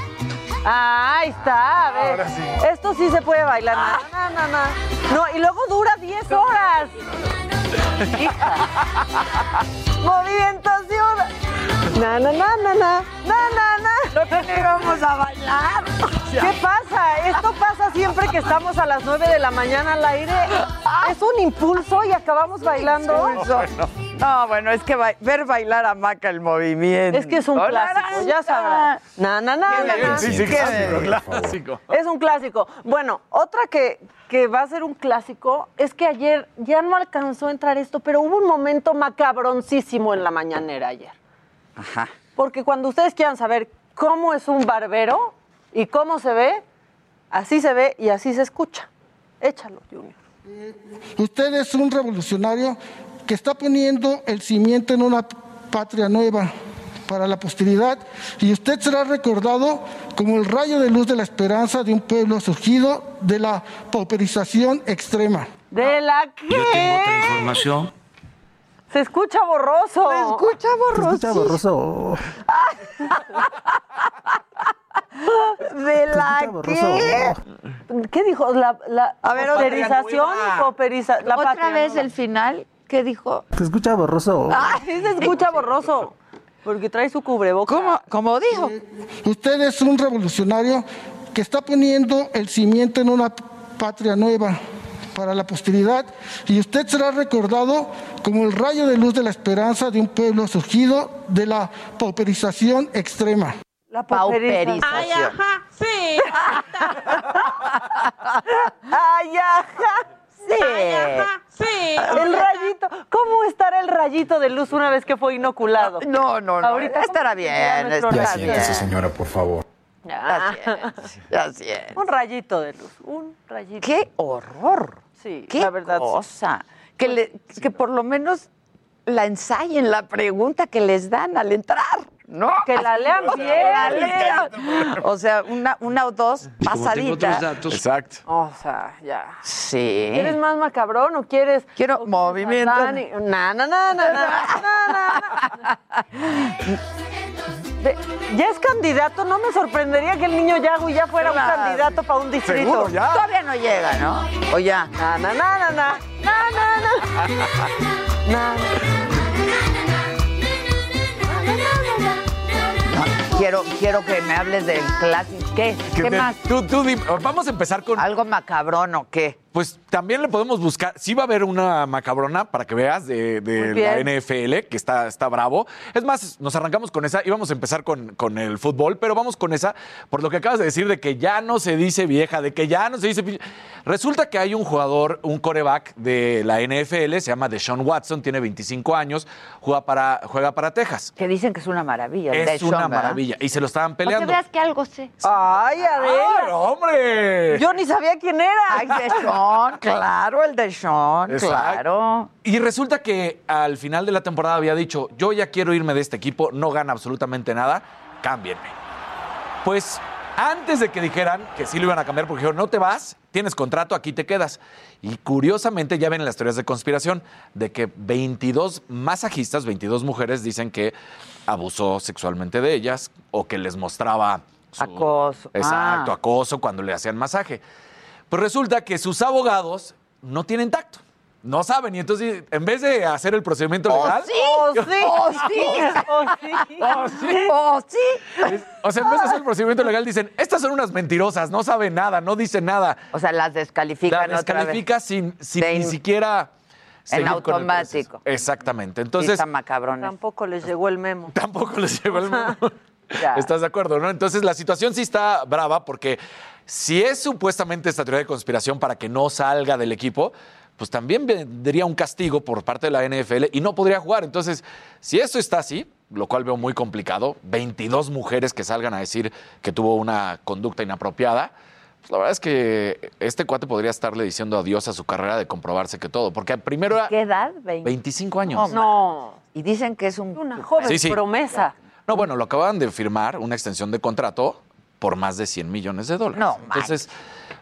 Ah, ahí está, a ver. Esto sí se puede bailar. Na, na, na, na. No, y luego dura 10 horas. Hija. Movimentación. Na, na, na, na, na. Na, na, na. No te vamos a bailar. ¿Qué pasa? Esto pasa siempre que estamos a las 9 de la mañana al aire. Es un impulso y acabamos bailando. No, bueno, es que ba- ver bailar a Maca el movimiento. Es que es un clásico, ya sabrás. Na, na, na, na, na. Sí, sí, clásico, clásico. Es un clásico. Bueno, otra que, que va a ser un clásico es que ayer ya no alcanzó a entrar esto, pero hubo un momento macabroncísimo en la mañanera ayer. Ajá. Porque cuando ustedes quieran saber cómo es un barbero y cómo se ve, así se ve y así se escucha. Échalo, Junior. Usted es un revolucionario que está poniendo el cimiento en una patria nueva para la posteridad y usted será recordado como el rayo de luz de la esperanza de un pueblo surgido de la pauperización extrema. ¿De la qué? Yo tengo otra información. Se escucha borroso. Se escucha borroso. borroso. ¿De la qué? ¿Qué dijo? La, la A ver, pauperización y Otra patria vez el final, ¿qué dijo? Se escucha borroso. Ay, se escucha borroso. Porque trae su cubreboca. ¿Cómo, cómo dijo? Usted es un revolucionario que está poniendo el cimiento en una patria nueva para la posteridad y usted será recordado como el rayo de luz de la esperanza de un pueblo surgido de la pauperización extrema. La pauperización. Pauperización. sí. Ay, ajá. Sí. Sí. El rayito. ¿Cómo estará el rayito de luz una vez que fue inoculado? No, no, no. Ahorita estará ¿cómo se bien, rayo? bien. señora, por favor. Ya. Ya siente. Un rayito de luz. Un rayito. ¡Qué horror! Sí, ¡Qué la verdad. sí. cosa! Que, le- que por lo menos la ensayen, la pregunta que les dan al entrar, ¿no? Que la lean O sea, bien. la lean. O sea, una, una o dos otros pasaditas. datos, Exacto. O sea, ya. Sí. ¿Quieres más macabrón o quieres? Quiero movimiento. Na, na, na, na, na, Ya es candidato, no me sorprendería que el niño Yagui ya fuera un candidato para un distrito. Seguro, ya. Todavía no llega, ¿no? O ya. Na, na, na, na, na, na, na, quiero, quiero que me hables del clásico. ¿Qué? ¿Qué te- más? Tú, tú dime, vamos a empezar con. ¿Algo macabrón o qué? Pues también le podemos buscar. Sí va a haber una macabrona para que veas de, de la. NFL, que está, está bravo. Es más, nos arrancamos con esa. Íbamos a empezar con, con el fútbol, pero vamos con esa por lo que acabas de decir de que ya no se dice vieja, de que ya no se dice. Resulta que hay un jugador, un coreback de la NFL, se llama Deshaun Watson, tiene 25 años, juega para, juega para Texas. Que dicen que es una maravilla. Es Deshaun, una ¿verdad? maravilla. Y se lo estaban peleando. veas que algo sé. Ay, ¡Ah, Adela. hombre! Yo ni sabía quién era. Ay, Deshaun, claro, el Deshaun, Exacto. claro. Y resulta que al final de la temporada había dicho, yo ya quiero irme de este equipo, no gana absolutamente nada, cámbienme. Pues antes de que dijeran que sí lo iban a cambiar, porque dijeron, no te vas, tienes contrato, aquí te quedas. Y curiosamente ya ven las teorías de conspiración de que 22 masajistas, 22 mujeres dicen que abusó sexualmente de ellas o que les mostraba... su- Acoso. Exacto, Ah. acoso cuando le hacían masaje. Pues resulta que sus abogados no tienen tacto. No saben, y entonces en vez de hacer el procedimiento legal, Oh, sí. ¡Oh, sí! Oh, sí. ¡Oh, sí! ¡Oh, sí! Es- O sea, en vez de hacer el procedimiento legal, dicen, estas son unas mentirosas, no saben nada, no dicen nada. O sea, las La descalifican otra vez. descalifica sin, sin De ni in- siquiera... el automático. Exactamente. Sí, Entonces, están macabrones. Tampoco les llegó el memo. tampoco les llegó el memo. Ya. ¿Estás de acuerdo, no? Entonces, la situación sí está brava porque si es supuestamente esta teoría de conspiración para que no salga del equipo, pues también vendría un castigo por parte de la NFL y no podría jugar. Entonces, si eso está así, lo cual veo muy complicado, 22 mujeres que salgan a decir que tuvo una conducta inapropiada, pues la verdad es que este cuate podría estarle diciendo adiós a su carrera de comprobarse que todo, porque primero era ¿Qué edad? Veinte. 25 años. No. Y dicen que es un... Una joven Sí, sí. promesa. No, bueno, lo acaban de firmar, una extensión de contrato por más de 100 millones de dólares. No, Entonces,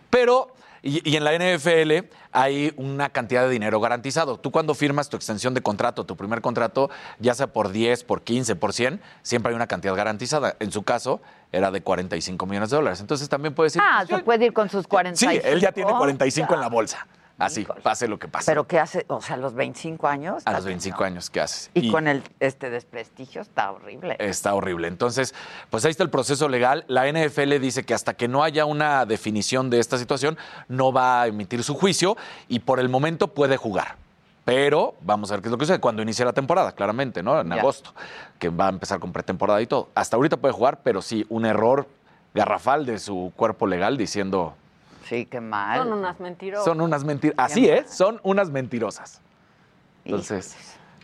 pero, y, y en la NFL hay una cantidad de dinero garantizado. Tú cuando firmas tu extensión de contrato, tu primer contrato, ya sea por 10, por 15, por 100, siempre hay una cantidad garantizada. En su caso, era de 45 millones de dólares. Entonces también puede decir... Ah, pues, se puede ir con sus 45. Sí, él ya tiene 45 en la bolsa. Así, Híjole. pase lo que pase. Pero ¿qué hace? O sea, a los 25 años. a los 25 años, ¿qué haces? Y, con el este desprestigio está horrible. Está horrible. Entonces, pues ahí está el proceso legal. La NFL dice que hasta que no haya una definición de esta situación, no va a emitir su juicio y por el momento puede jugar. Pero vamos a ver qué es lo que sucede cuando inicie la temporada, claramente, ¿no? En Ya. agosto, que va a empezar con pretemporada y todo. Hasta ahorita puede jugar, pero sí, un error garrafal de su cuerpo legal diciendo, Sí, qué mal. Son unas mentiras. son unas mentiras. Así es, son unas mentirosas. Entonces,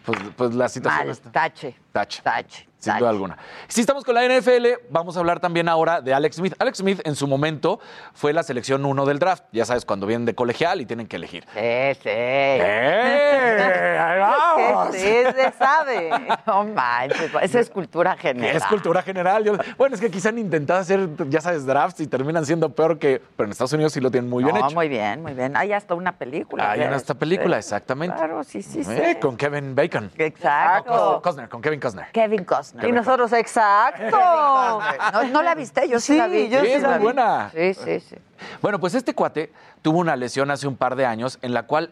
pues, pues la situación Mal, está... tache. Tache. Tache. Sin duda alguna. Si estamos con la NFL, vamos a hablar también ahora de Alex Smith. Alex Smith en su momento fue la selección 1 del draft. Ya sabes, cuando vienen de colegial y tienen que elegir. Sí, sí. ¡Eh! ¡Ahí vamos! Sí, se sabe. No manches, esa es cultura general. Es cultura general. Yo- bueno, es que quizá han intentado hacer, ya sabes, drafts y terminan siendo peor que. Pero en Estados Unidos sí lo tienen muy bien no, hecho. muy bien, muy bien. Hay hasta una película. Hay eso, película, sí. exactamente. Claro, sí, sí, sí. Eh, Con Kevin Bacon. Exacto. Costner, con Kevin Costner. Kevin Costner. Y nosotros, exacto. No, no la viste, yo sí, Sí, la vi. yo Sí, sí es la muy vi. buena. Sí, sí, sí. Bueno, pues este cuate tuvo una lesión hace un par de años en la cual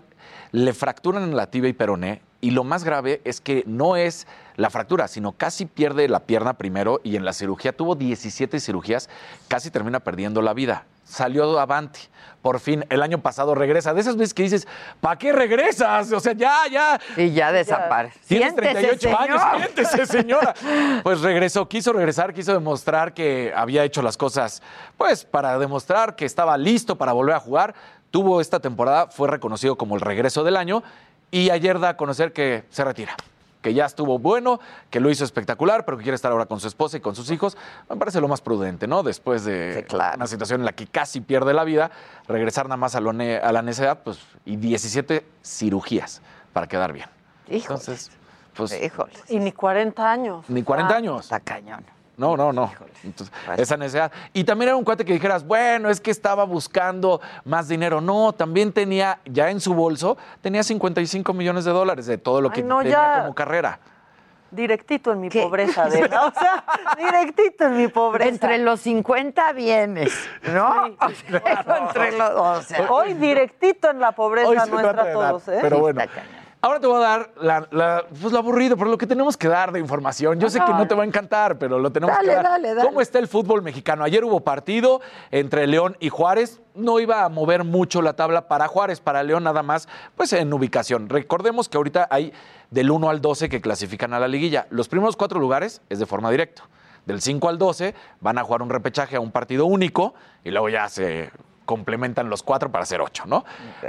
le fracturan la tibia y peroné y lo más grave es que no es la fractura, sino casi pierde la pierna primero y en la cirugía tuvo 17 cirugías, casi termina perdiendo la vida. Salió avante. Por fin, el año pasado regresa. De esas veces que dices, ¿para qué regresas? O sea, ya, ya. Y ya desaparece. Tienes Siéntese, 38 años, señor. siéntese, señora. Pues regresó, quiso regresar, quiso demostrar que había hecho las cosas, pues para demostrar que estaba listo para volver a jugar. Tuvo esta temporada, fue reconocido como el regreso del año y ayer da a conocer que se retira. Que ya estuvo bueno, que lo hizo espectacular, pero que quiere estar ahora con su esposa y con sus hijos. Me parece lo más prudente, ¿no? Después de Sí, claro. una situación en la que casi pierde la vida, regresar nada más a, lo ne- a la necedad, pues, y 17 cirugías para quedar bien. Híjole. Entonces, pues, Híjole. Y ni 40 años. ni 40 Ah, años. Está cañón. No, no, no. Entonces, esa necesidad. Y también era un cuate que dijeras, bueno, es que estaba buscando más dinero. No, también tenía, ya en su bolso, tenía 55 millones de dólares de todo lo Ay, que no, tenía ya. como carrera. Directito en mi ¿Qué? pobreza, Adela. O sea, directito en mi pobreza. Entre los 50 vienes, ¿no? Sí. O sea, entre los, o sea, Hoy directito en la pobreza nuestra todos, ¿eh? Pero bueno. Ahora te voy a dar la, la- pues lo aburrido, pero lo que tenemos que dar de información. Yo sé que no te va a encantar, pero lo tenemos Dale, que dar. dale, dale. ¿Cómo está el fútbol mexicano? Ayer hubo partido entre León y Juárez. No iba a mover mucho la tabla para Juárez, para León nada más, pues en ubicación. Recordemos que ahorita hay del 1 al 12 que clasifican a la liguilla. Los primeros cuatro lugares es de forma directa. Del 5 al 12 van a jugar un repechaje a un partido único y luego ya se complementan los cuatro para hacer ocho, ¿no?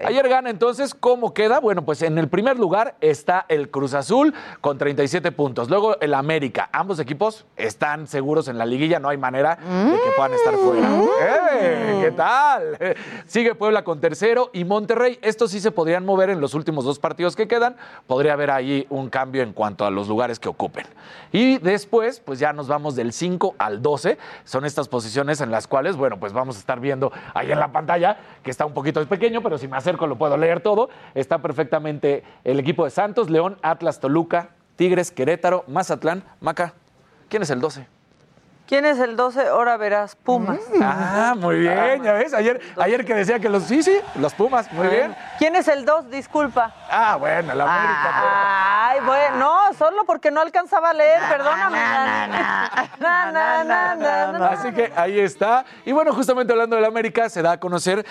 Ayer gana entonces, ¿cómo queda? Bueno, pues en el primer lugar está el Cruz Azul con 37 puntos. Luego el América. Ambos equipos están seguros en la liguilla, no hay manera de que puedan estar fuera. ¡Eh! ¿Qué tal? Sigue Puebla con tercero y Monterrey. Estos sí se podrían mover en los últimos dos partidos que quedan. Podría haber ahí un cambio en cuanto a los lugares que ocupen. Y después, pues ya nos vamos del 5 al 12. Son estas posiciones en las cuales, bueno, pues vamos a estar viendo ahí en la pantalla, que está un poquito pequeño, pero si me acerco lo puedo leer todo. Está perfectamente el equipo de Santos, León, Atlas, Toluca, Tigres, Querétaro, Mazatlán, Maca. ¿Quién es el 12? ¿Quién es el 12? Ahora verás, Pumas. Ah, muy bien, ya ves. Ayer, ayer que decía que los. Sí, sí, los Pumas, muy bien. ¿Quién es el 2? Disculpa. Ah, bueno, la América. Ay, bueno, no, solo porque no alcanzaba a leer, perdóname. Así que ahí está. Y bueno, justamente hablando del América, se da a conocer,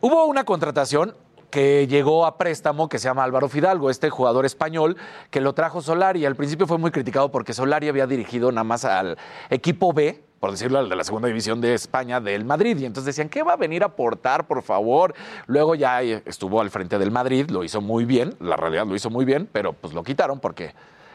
hubo una contratación que llegó a préstamo que se llama Álvaro Fidalgo, este jugador español que lo trajo Solari. Al principio fue muy criticado porque Solari había dirigido nada más al equipo B, por decirlo, al de la segunda división de España del Madrid. Y entonces decían, ¿qué va a venir a aportar, por favor? Luego ya estuvo al frente del Madrid, lo hizo muy bien, la realidad lo hizo muy bien, pero pues lo quitaron porque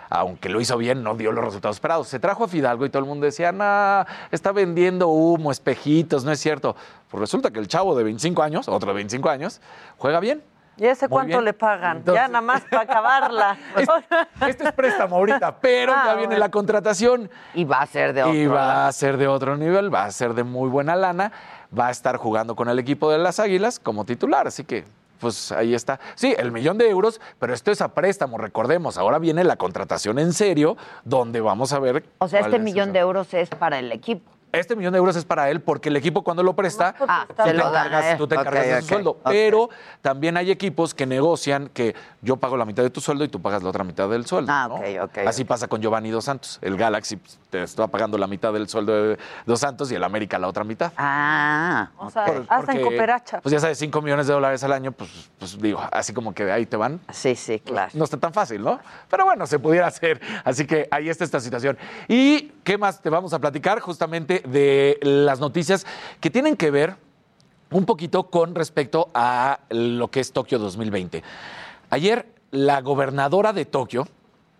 aunque lo hizo bien, no dio los resultados esperados. Se trajo a Fidalgo y todo el mundo decía, no, está vendiendo humo, espejitos, no es cierto. Pues resulta que el chavo de 25 años, otro de 25 años, juega bien. ¿Y ese Muy cuánto bien. le pagan? Entonces- ya nada más para acabarla. Este es préstamo ahorita, pero Ah, ya viene bueno. la contratación. y va a ser de otro. Y va a ser de otro nivel, va a ser de muy buena lana, va a estar jugando con el equipo de las Águilas como titular, así que pues ahí está. Sí, el millón de euros, pero esto es a préstamo, recordemos, ahora viene la contratación en serio, donde vamos a ver... O sea, este es millón de euros es para el equipo. Este millón de euros es para él porque el equipo cuando lo presta, Ah, tú, te lo encargas, tú te encargas de su sueldo. Pero también hay equipos que negocian que yo pago la mitad de tu sueldo y tú pagas la otra mitad del sueldo. Ah, ¿no? ok, ok, Así pasa con Giovanni Dos Santos. El Galaxy pues, te está pagando la mitad del sueldo de Dos Santos y el América la otra mitad. Ah, O sea, Por- hacen porque, cooperacha. Pues ya sabes, 5 millones de dólares al año, pues, pues digo, así como que ahí te van. sí, sí, claro. No está tan fácil, ¿no? Pero bueno, se pudiera hacer. Así que ahí está esta situación. ¿Y qué más te vamos a platicar? Justamente de las noticias que tienen que ver un poquito con respecto a lo que es Tokio 2020. Ayer, la gobernadora de Tokio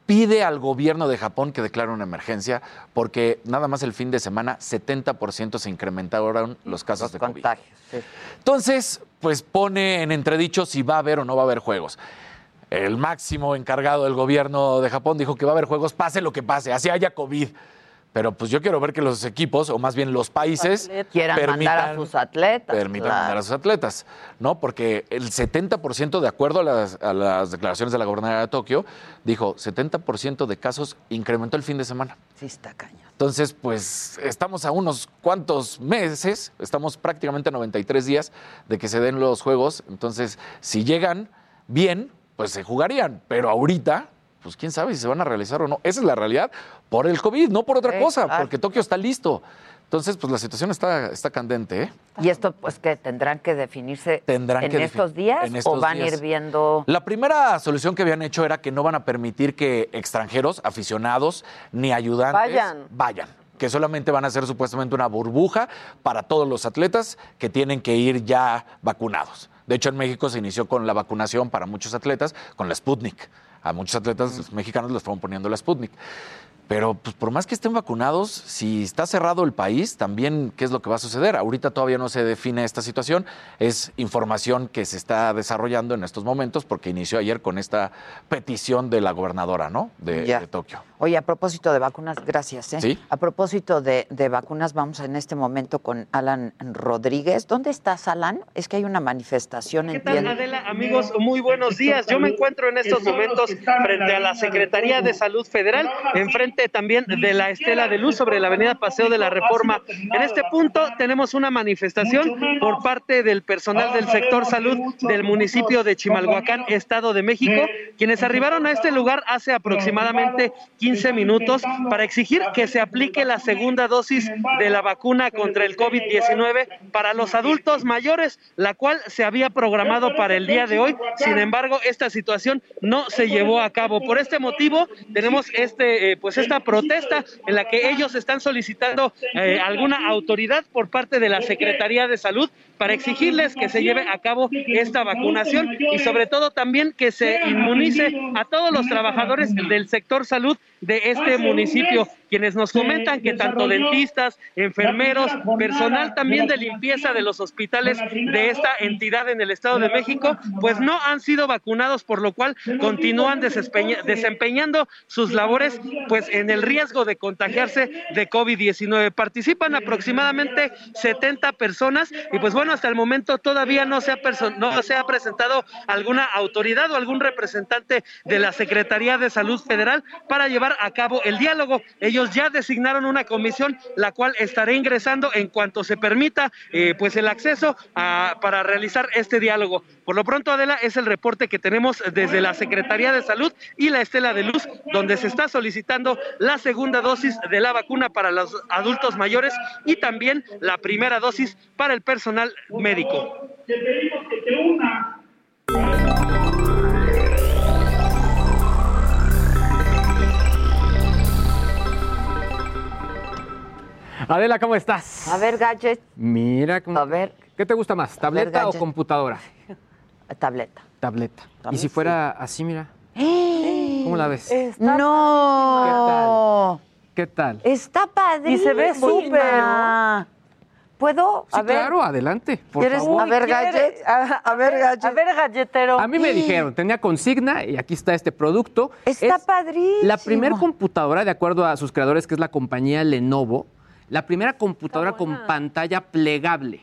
pide al gobierno de Japón que declare una emergencia porque nada más el fin de semana 70% se incrementaron los casos de COVID. Contagios, sí. Entonces, pues pone en entredicho si va a haber o no va a haber juegos. El máximo encargado del gobierno de Japón dijo que va a haber juegos, pase lo que pase, así haya COVID. Pero pues yo quiero ver que los equipos, o más bien los países, Quieran mandar a sus atletas. permitan claro. mandar a sus atletas, ¿no? Porque el 70%, de acuerdo a las, a las declaraciones de la gobernadora de Tokio, dijo 70% de casos incrementó el fin de semana. Sí, está cañón. Entonces, pues estamos a unos cuantos meses, estamos prácticamente a 93 días de que se den los juegos. Entonces, si llegan bien, pues se jugarían. Pero ahorita, pues quién sabe si se van a realizar o no. Esa es la realidad por el COVID, no por otra cosa, porque Tokio está listo. Entonces, pues la situación está, está candente, ¿eh? ¿Y esto, pues, que tendrán que definirse Tendrán en que estos días en o van a días. ir viendo? La primera solución que habían hecho era que no van a permitir que extranjeros, aficionados ni ayudantes Vayan. vayan. Que solamente van a ser supuestamente una burbuja para todos los atletas que tienen que ir ya vacunados. De hecho, en México se inició con la vacunación para muchos atletas con la Sputnik. A muchos atletas mexicanos les fueron poniendo la Sputnik. Pero pues por más que estén vacunados, si está cerrado el país, también qué es lo que va a suceder. Ahorita todavía no se define esta situación. Es información que se está desarrollando en estos momentos porque inició ayer con esta petición de la gobernadora, ¿no? De, Ya. de Tokio. Oye, a propósito de vacunas, gracias. ¿eh? Sí. A propósito de, de vacunas, vamos en este momento con Alan Rodríguez. ¿Dónde estás, Alan? Es que hay una manifestación, ¿Qué tal, entiendo. Adela? Amigos, muy buenos días. Yo me encuentro en estos momentos frente a la Secretaría de Salud Federal, enfrente también de la Estela de Luz sobre la Avenida Paseo de la Reforma. En este punto tenemos una manifestación por parte del personal del sector salud del municipio de Chimalhuacán, Estado de México, quienes arribaron a este lugar hace aproximadamente 15 minutos para exigir que se aplique la segunda dosis de la vacuna contra el COVID-19 para los adultos mayores, la cual se había programado para el día de hoy. Sin embargo, esta situación no se llevó a cabo. Por este motivo, tenemos este, eh, pues esta protesta en la que ellos están solicitando eh, alguna autoridad por parte de la Secretaría de Salud para exigirles que se lleve a cabo esta vacunación y sobre todo también que se inmunice a todos los trabajadores del sector salud de este municipio, quienes nos comentan que tanto dentistas, enfermeros, personal también de limpieza de los hospitales de esta entidad en el Estado de México, pues no han sido vacunados, por lo cual continúan desempeñando sus labores pues en el riesgo de contagiarse de COVID-19. Participan aproximadamente 70 personas y pues bueno, hasta el momento todavía no se ha, no se ha presentado alguna autoridad o algún representante de la Secretaría de Salud Federal para llevar a cabo el diálogo. Ellos ya designaron una comisión, la cual estará ingresando en cuanto se permita eh, pues el acceso a- para realizar este diálogo. Por lo pronto, Adela, es el reporte que tenemos desde la Secretaría de Salud y la Estela de Luz, donde se está solicitando la segunda dosis de la vacuna para los adultos mayores y también la primera dosis para el personal médico. Adela, ¿cómo estás? A ver, Gadget, Mira, cómo- a ver, ¿qué te gusta más, tableta o computadora? tableta. Tableta. ¿Y si fuera así, mira? ¿Cómo la ves? Está No. ¿Qué tal? Está padrísimo. Y se ve súper, ¿no? ¿Puedo? Sí, a ver. claro, adelante, por ¿Quieres- favor. a ver. A, a ver, gallet. A ver, galletero. A mí me dijeron, tenía consigna y aquí está este producto. Está Es padrísimo. La primer computadora, de acuerdo a sus creadores, que es la compañía Lenovo, la primera computadora con pantalla plegable.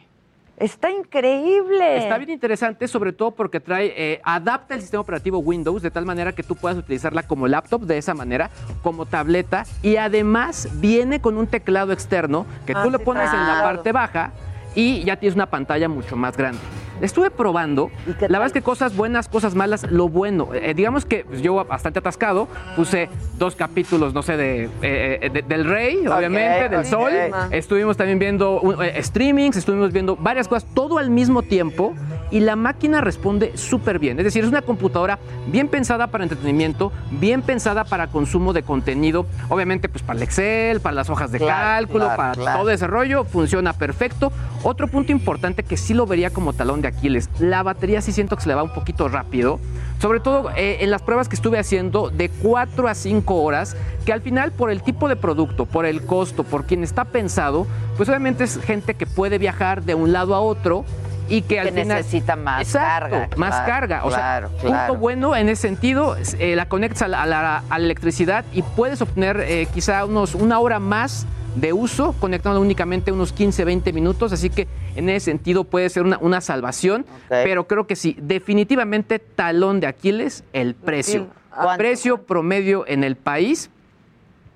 Está increíble. Está bien interesante, sobre todo porque trae, eh, adapta el sistema operativo Windows de tal manera que tú puedas utilizarla como laptop de esa manera, como tableta, y además viene con un teclado externo que Ah, tú le sí, pones en la parte baja y ya tienes una pantalla mucho más grande. Estuve probando, la verdad es que cosas buenas, cosas malas, lo bueno. eh, digamos que pues, yo bastante atascado, puse dos capítulos, no sé, de, eh, eh, de- del Rey, obviamente, del. Sol. Estuvimos también viendo eh, streamings, estuvimos viendo varias cosas, todo al mismo tiempo y la máquina responde súper bien. Es decir, es una computadora bien pensada para entretenimiento, bien pensada para consumo de contenido, obviamente pues para el Excel, para las hojas de Claro, cálculo, claro, para claro. todo ese rollo, funciona perfecto. Otro punto importante que sí lo vería como talón de Aquiles, la batería sí siento que se le va un poquito rápido, sobre todo eh, en las pruebas que estuve haciendo de 4 a 5 horas, que al final por el tipo de producto, por el costo, por quien está pensado, pues obviamente es gente que puede viajar de un lado a otro y que al final necesita más Exacto, carga, más claro, carga. O claro, sea, claro. punto bueno en ese sentido, eh, la conectas la- a la electricidad y puedes obtener eh, quizá unos una hora más de uso conectando únicamente unos 15, 20 minutos, así que en ese sentido puede ser una, una salvación, pero creo que sí, definitivamente talón de Aquiles el precio. ¿Cuánto? Precio promedio en el país,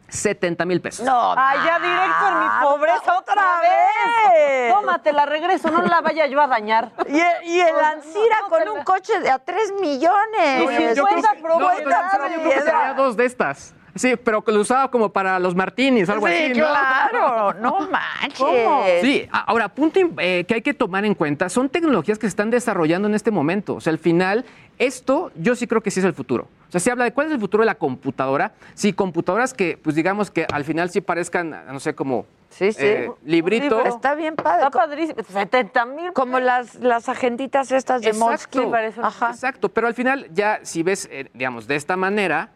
70 mil pesos. No, Ay, ya directo en mi pobreza otra vez. Tómate, la regreso, no la vaya yo a dañar. Y, y el Ancira con un coche de a 3 millones. Y si Yo creo cuenta que- no, yo creo que traía dos de estas. Sí, pero que lo usaba como para los martinis, algo Sí, así. ¿no? claro, no manches. ¿Cómo? Sí, ahora, punto eh, que hay que tomar en cuenta, son tecnologías que se están desarrollando en este momento. O sea, al final, esto yo sí creo que sí es el futuro. O sea, se habla de cuál es el futuro de la computadora. Sí, computadoras que, pues digamos que al final sí parezcan, no sé, como Sí, sí. eh, librito. Está bien padre. Está padrísimo. 70 mil. Como las, las agenditas estas de Moleskine. Exacto, Ajá. exacto. Pero al final, ya si ves, eh, digamos, de esta manera,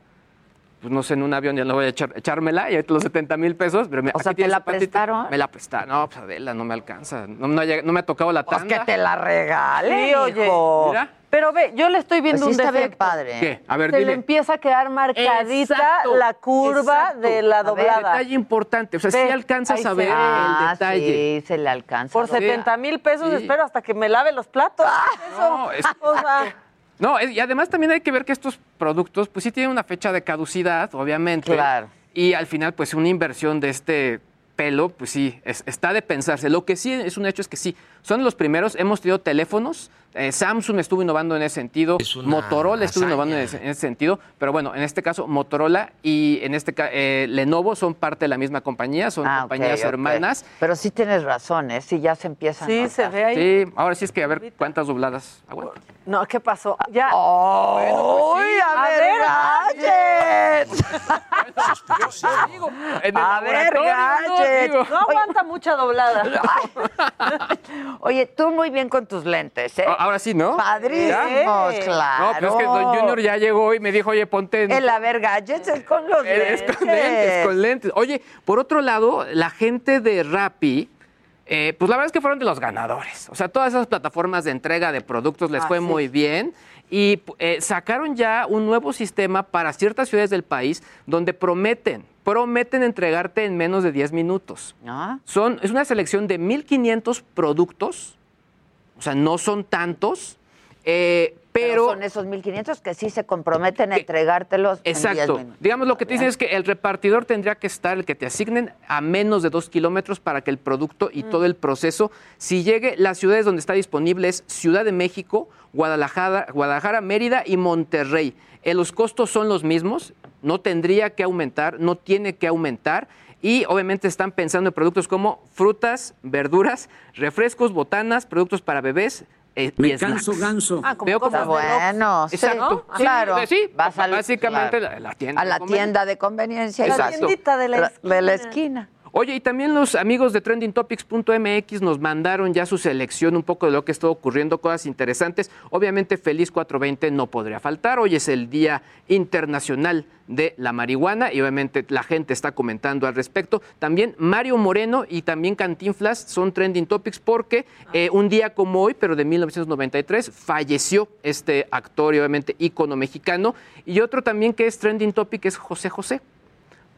pues no sé, en un avión ya no voy a echar, echármela y los 70 mil pesos. Pero mira, O sea, ¿te la el prestaron? Me la prestaron. No, pues Adela, no me alcanza. No, no no me ha tocado la Pues tanda. que te la regale, Sí, oye. hijo. Mira. Pero ve, yo le estoy Pues viendo sí un está bien defecto. padre. ¿Qué? A ver, Se le dime. empieza a quedar marcadita Exacto, la curva exacto. de la A ver, doblada. Detalle importante. O sea, Ve, si alcanzas a se ver ve. Ah, el detalle. sí, se le alcanza. Por a ver. 70 mil pesos Sí. espero hasta que me lave los platos. Eso. No, es- O sea, No, y además también hay que ver que estos productos, pues sí tienen una fecha de caducidad, obviamente. Claro. Y al final, pues una inversión de este pelo, pues sí, es- está de pensarse. Lo que sí es un hecho es que sí, son los primeros. Hemos tenido teléfonos. Eh, Samsung estuvo innovando en ese sentido. Motorola estuvo innovando en ese, en ese sentido. Pero bueno, en este caso, Motorola y en este eh, Lenovo son parte de la misma compañía, son Ah, compañías hermanas. Pero sí tienes razón, ¿eh? Sí, ya se empiezan sí, a se ve ahí. Sí, ahora sí es que a ver cuántas dobladas aguanta. No, ¿qué pasó? Ya. ¡Uy, a, A ver, ver, gadgets! En el A ver. Digo. No aguanta mucha doblada. Oye, tú muy bien con tus lentes, ¿eh? Ah, Ahora sí, ¿no? Padrísimos, Sí. claro. No, pero es que Don Junior ya llegó y me dijo, oye, ponte... en- El haber gadgets es con los Es lentes. con lentes, con lentes. Oye, por otro lado, la gente de Rappi, eh, pues la verdad es que fueron de los ganadores. O sea, todas esas plataformas de entrega de productos les Ah, fue sí. muy bien. Y eh, sacaron ya un nuevo sistema para ciertas ciudades del país donde prometen, prometen entregarte en menos de 10 minutos. Ah, Son, es una selección de 1.500 productos, o sea, no son tantos, eh, pero, pero... son esos 1500 que sí se comprometen a entregártelos en 10 Exacto. minutos. Digamos, lo que te dicen es que el repartidor tendría que estar, el que te asignen, a menos de dos kilómetros para que el producto y todo el proceso, si llegue, las ciudades donde está disponible es Ciudad de México, Guadalajara, Guadalajara Mérida y Monterrey. Eh, los costos son los mismos, no tendría que aumentar, no tiene que aumentar. Y obviamente están pensando en productos como frutas, verduras, refrescos, botanas, productos para bebés. eh, y snacks. Ah, como Veo cosas como- bueno, Exacto. ¿no? Sí, claro. sí, Vas al- básicamente claro. la, la tienda. a la de conveniencia. tienda de conveniencia. La Exacto. tiendita de la, esquina. De la esquina. Oye, y también los amigos de trendingtopics.mx nos mandaron ya su selección, un poco de lo que está ocurriendo, cosas interesantes. Obviamente, Feliz 420 no podría faltar. Hoy es el Día Internacional de la Marihuana y obviamente la gente está comentando al respecto. También Mario Moreno y también Cantinflas son trending topics porque eh, un día como hoy, pero de 1993, falleció este actor y obviamente ícono mexicano. Y otro también que es trending topic es José José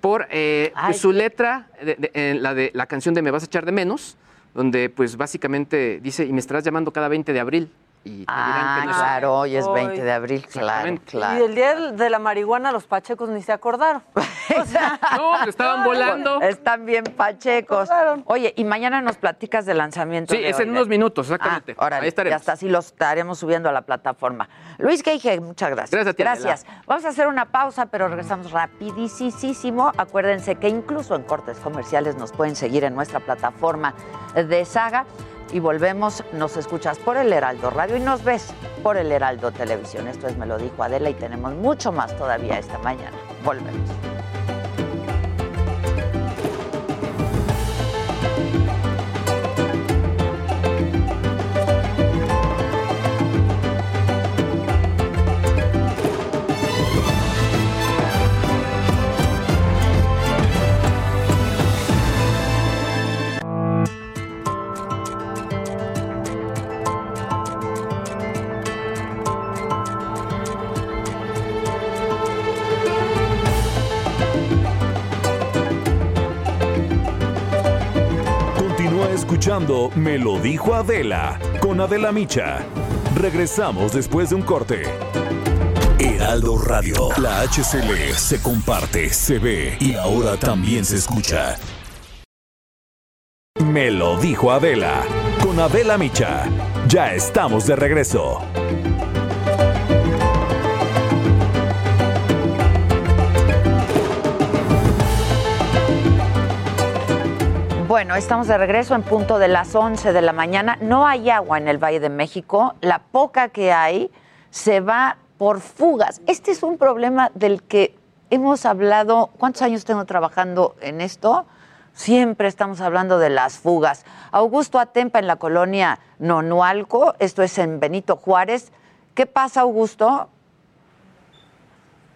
por eh, Ay. su letra, de- de- en la de la canción de Me vas a echar de menos, donde pues básicamente dice, y me estarás llamando cada 20 de abril. Y te dirán Ah, que no claro, hoy es Hoy. 20 de abril, claro, Exactamente. Y claro. el día de la marihuana los pachecos ni se acordaron. O sea, No, estaban volando. Están bien pachecos. Oye, y mañana nos platicas del lanzamiento. Sí, de es hoy, en unos minutos, exactamente. Ah, órale, Ahí estaremos. Ya está, así lo estaremos subiendo a la plataforma. Luis Keige, muchas gracias. Gracias a ti, Gracias. Vamos a hacer una pausa, pero regresamos rapidísimo. Acuérdense que incluso en cortes comerciales nos pueden seguir en nuestra plataforma de Saga. Y volvemos, nos escuchas por el Heraldo Radio y nos ves por el Heraldo Televisión. Esto es Me lo dijo Adela y tenemos mucho más todavía esta mañana. Volvemos. Me lo dijo Adela con Adela Micha. Regresamos después de un corte. Heraldo Radio, la HCL se comparte, se ve y ahora también se escucha. Me lo dijo Adela con Adela Micha. Ya estamos de regreso. Bueno, estamos de regreso en punto de las 11 de la mañana. No hay agua en el Valle de México. La poca que hay se va por fugas. Este es un problema del que hemos hablado. ¿Cuántos años tengo trabajando en esto? Siempre estamos hablando de las fugas. Augusto Atempa en la colonia Nonualco, esto es en Benito Juárez. ¿Qué pasa, Augusto?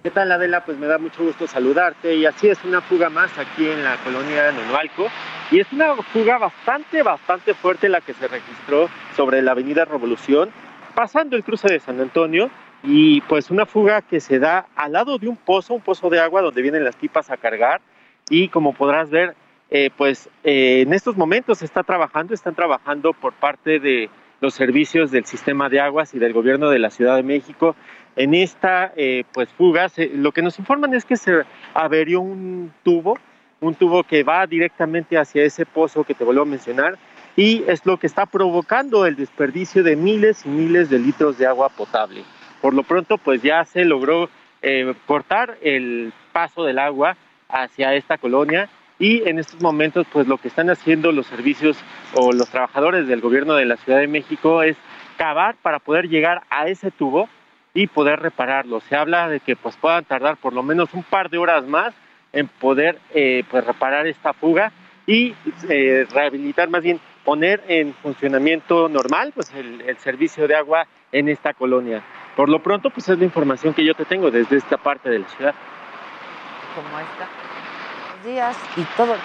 ¿Qué tal, Adela? Pues me da mucho gusto saludarte. Y así es una fuga más aquí en la colonia Nonualco. Y es una fuga bastante, bastante fuerte la que se registró sobre la avenida Revolución, pasando el cruce de San Antonio. Y pues una fuga que se da al lado de un pozo, un pozo de agua donde vienen las pipas a cargar. Y como podrás ver, eh, pues eh, en estos momentos se está trabajando, están trabajando por parte de los servicios del sistema de aguas y del gobierno de la Ciudad de México en esta eh, pues fuga. lo que nos informan es que se averió un tubo, un tubo que va directamente hacia ese pozo que te vuelvo a mencionar y es lo que está provocando el desperdicio de miles y miles de litros de agua potable. Por lo pronto, pues ya se logró eh, cortar el paso del agua hacia esta colonia y en estos momentos, pues lo que están haciendo los servicios o los trabajadores del gobierno de la Ciudad de México es cavar para poder llegar a ese tubo y poder repararlo. Se habla de que pues puedan tardar por lo menos un par de horas más en poder eh, pues reparar esta fuga y eh, rehabilitar, más bien poner en funcionamiento normal pues el, servicio de agua en esta colonia. Por lo pronto pues es la información que yo te tengo desde esta parte de la ciudad. Como esta. Días y todo.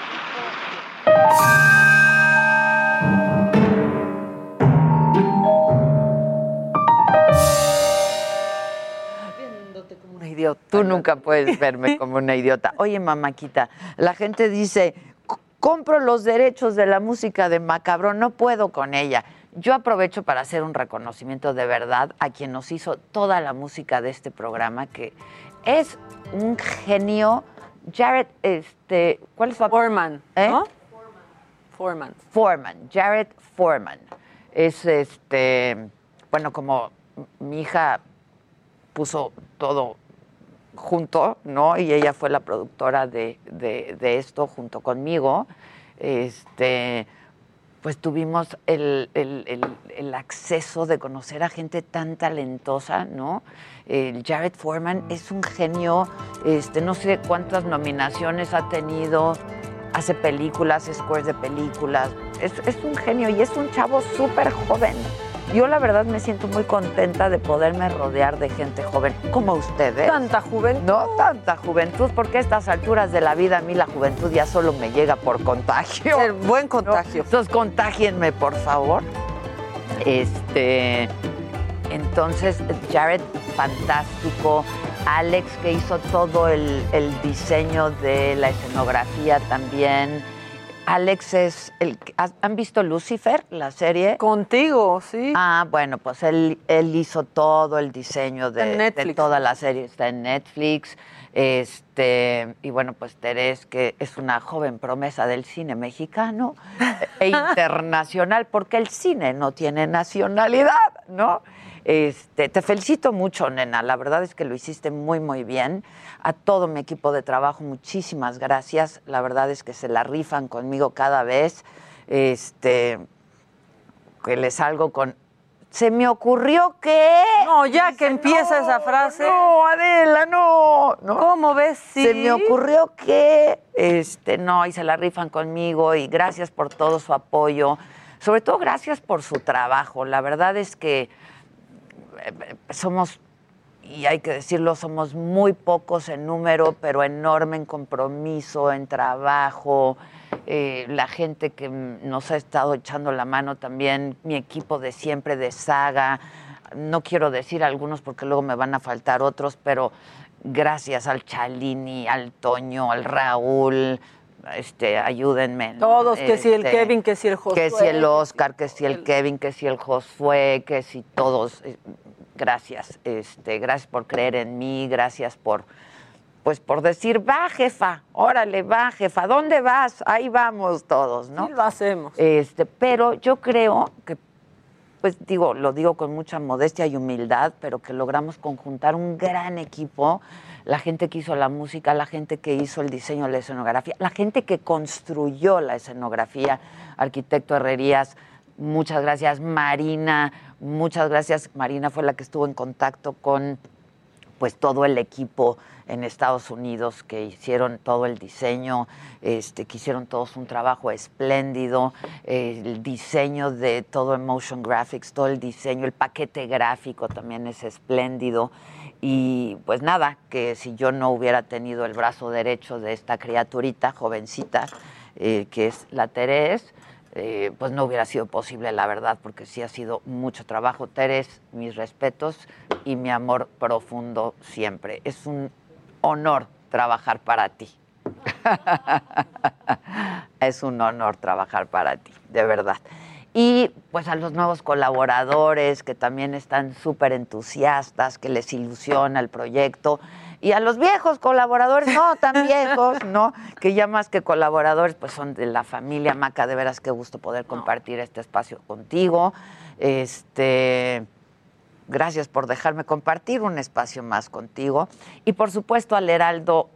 Idiota. Tú nunca puedes verme como una idiota. Oye, mamáquita, la gente dice, "C- compro los derechos de la música de Macabrón, no puedo con ella. Yo aprovecho para hacer un reconocimiento de verdad a quien nos hizo toda la música de este programa, que es un genio. Jared, este, ¿cuál es su Foreman, ¿Eh? ¿no? Foreman. Foreman, Jared Foreman. Es este, bueno, como mi hija puso todo junto, ¿no? Y ella fue la productora de, de- esto junto conmigo. Este, pues tuvimos el, el- el- acceso de conocer a gente tan talentosa, ¿no? El Jared Foreman es un genio, este, no sé cuántas nominaciones ha tenido, hace películas, scores de películas, es, es un genio y es un chavo súper joven. Yo la verdad me siento muy contenta de poderme rodear de gente joven como ustedes. Tanta juventud. No tanta juventud, porque a estas alturas de la vida a mí la juventud ya solo me llega por contagio. El buen contagio. Entonces, contágienme, por favor. Este. Entonces, Jared, fantástico. Alex, que hizo todo el, el diseño de la escenografía también. Alex es el. ¿Han visto Lucifer, la serie? Contigo, sí. Ah, bueno, pues él, él hizo todo el diseño de, de toda la serie. Está en Netflix. Este, y bueno, pues Terés, que es una joven promesa del cine mexicano e internacional, porque el cine no tiene nacionalidad, ¿no? Este, te felicito mucho, nena. La verdad es que lo hiciste muy, muy bien. A todo mi equipo de trabajo, muchísimas gracias. La verdad es que se la rifan conmigo cada vez. Este, que les salgo con. Se me ocurrió que. No, ya que empieza esa frase. No, Adela, no. no. ¿Cómo ves? Sí. Se me ocurrió que. Este, no, y se la rifan conmigo. Y gracias por todo su apoyo. Sobre todo, gracias por su trabajo. La verdad es que somos, y hay que decirlo, somos muy pocos en número, pero enorme en compromiso, en trabajo. Eh, la gente que nos ha estado echando la mano también, mi equipo de siempre de saga. No quiero decir algunos porque luego me van a faltar otros, pero gracias al Chalini, al Toño, al Raúl, este, ayúdenme. Todos, que si el Este, Kevin, que si el Josué. que si el Oscar, que si el Kevin, que si el Josué, que si todos. eh, Gracias, este, gracias por creer en mí, gracias por, pues por decir, va jefa, órale, va jefa, ¿dónde vas? Ahí vamos todos, ¿no? Sí, lo hacemos. Este, pero yo creo que, pues digo, lo digo con mucha modestia y humildad, pero que logramos conjuntar un gran equipo, la gente que hizo la música, la gente que hizo el diseño de la escenografía, la gente que construyó la escenografía, arquitecto Herrerías, muchas gracias, Marina, muchas gracias, Marina fue la que estuvo en contacto con pues todo el equipo en Estados Unidos que hicieron todo el diseño, este, que hicieron todos un trabajo espléndido, el diseño de todo en motion graphics, todo el diseño, el paquete gráfico también es espléndido. Y pues nada, que si yo no hubiera tenido el brazo derecho de esta criaturita jovencita, eh, que es la Terés, eh, pues no hubiera sido posible, la verdad, porque sí ha sido mucho trabajo. Teres, mis respetos y mi amor profundo siempre. Es un honor trabajar para ti. es un honor trabajar para ti, de verdad. Y pues a los nuevos colaboradores que también están súper entusiastas, que les ilusiona el proyecto. Y a los viejos colaboradores, no tan viejos, ¿no? Que ya más que colaboradores, pues son de la familia Maca. De veras, qué gusto poder compartir este espacio contigo. Este, gracias por dejarme compartir un espacio más contigo. Y por supuesto al Heraldo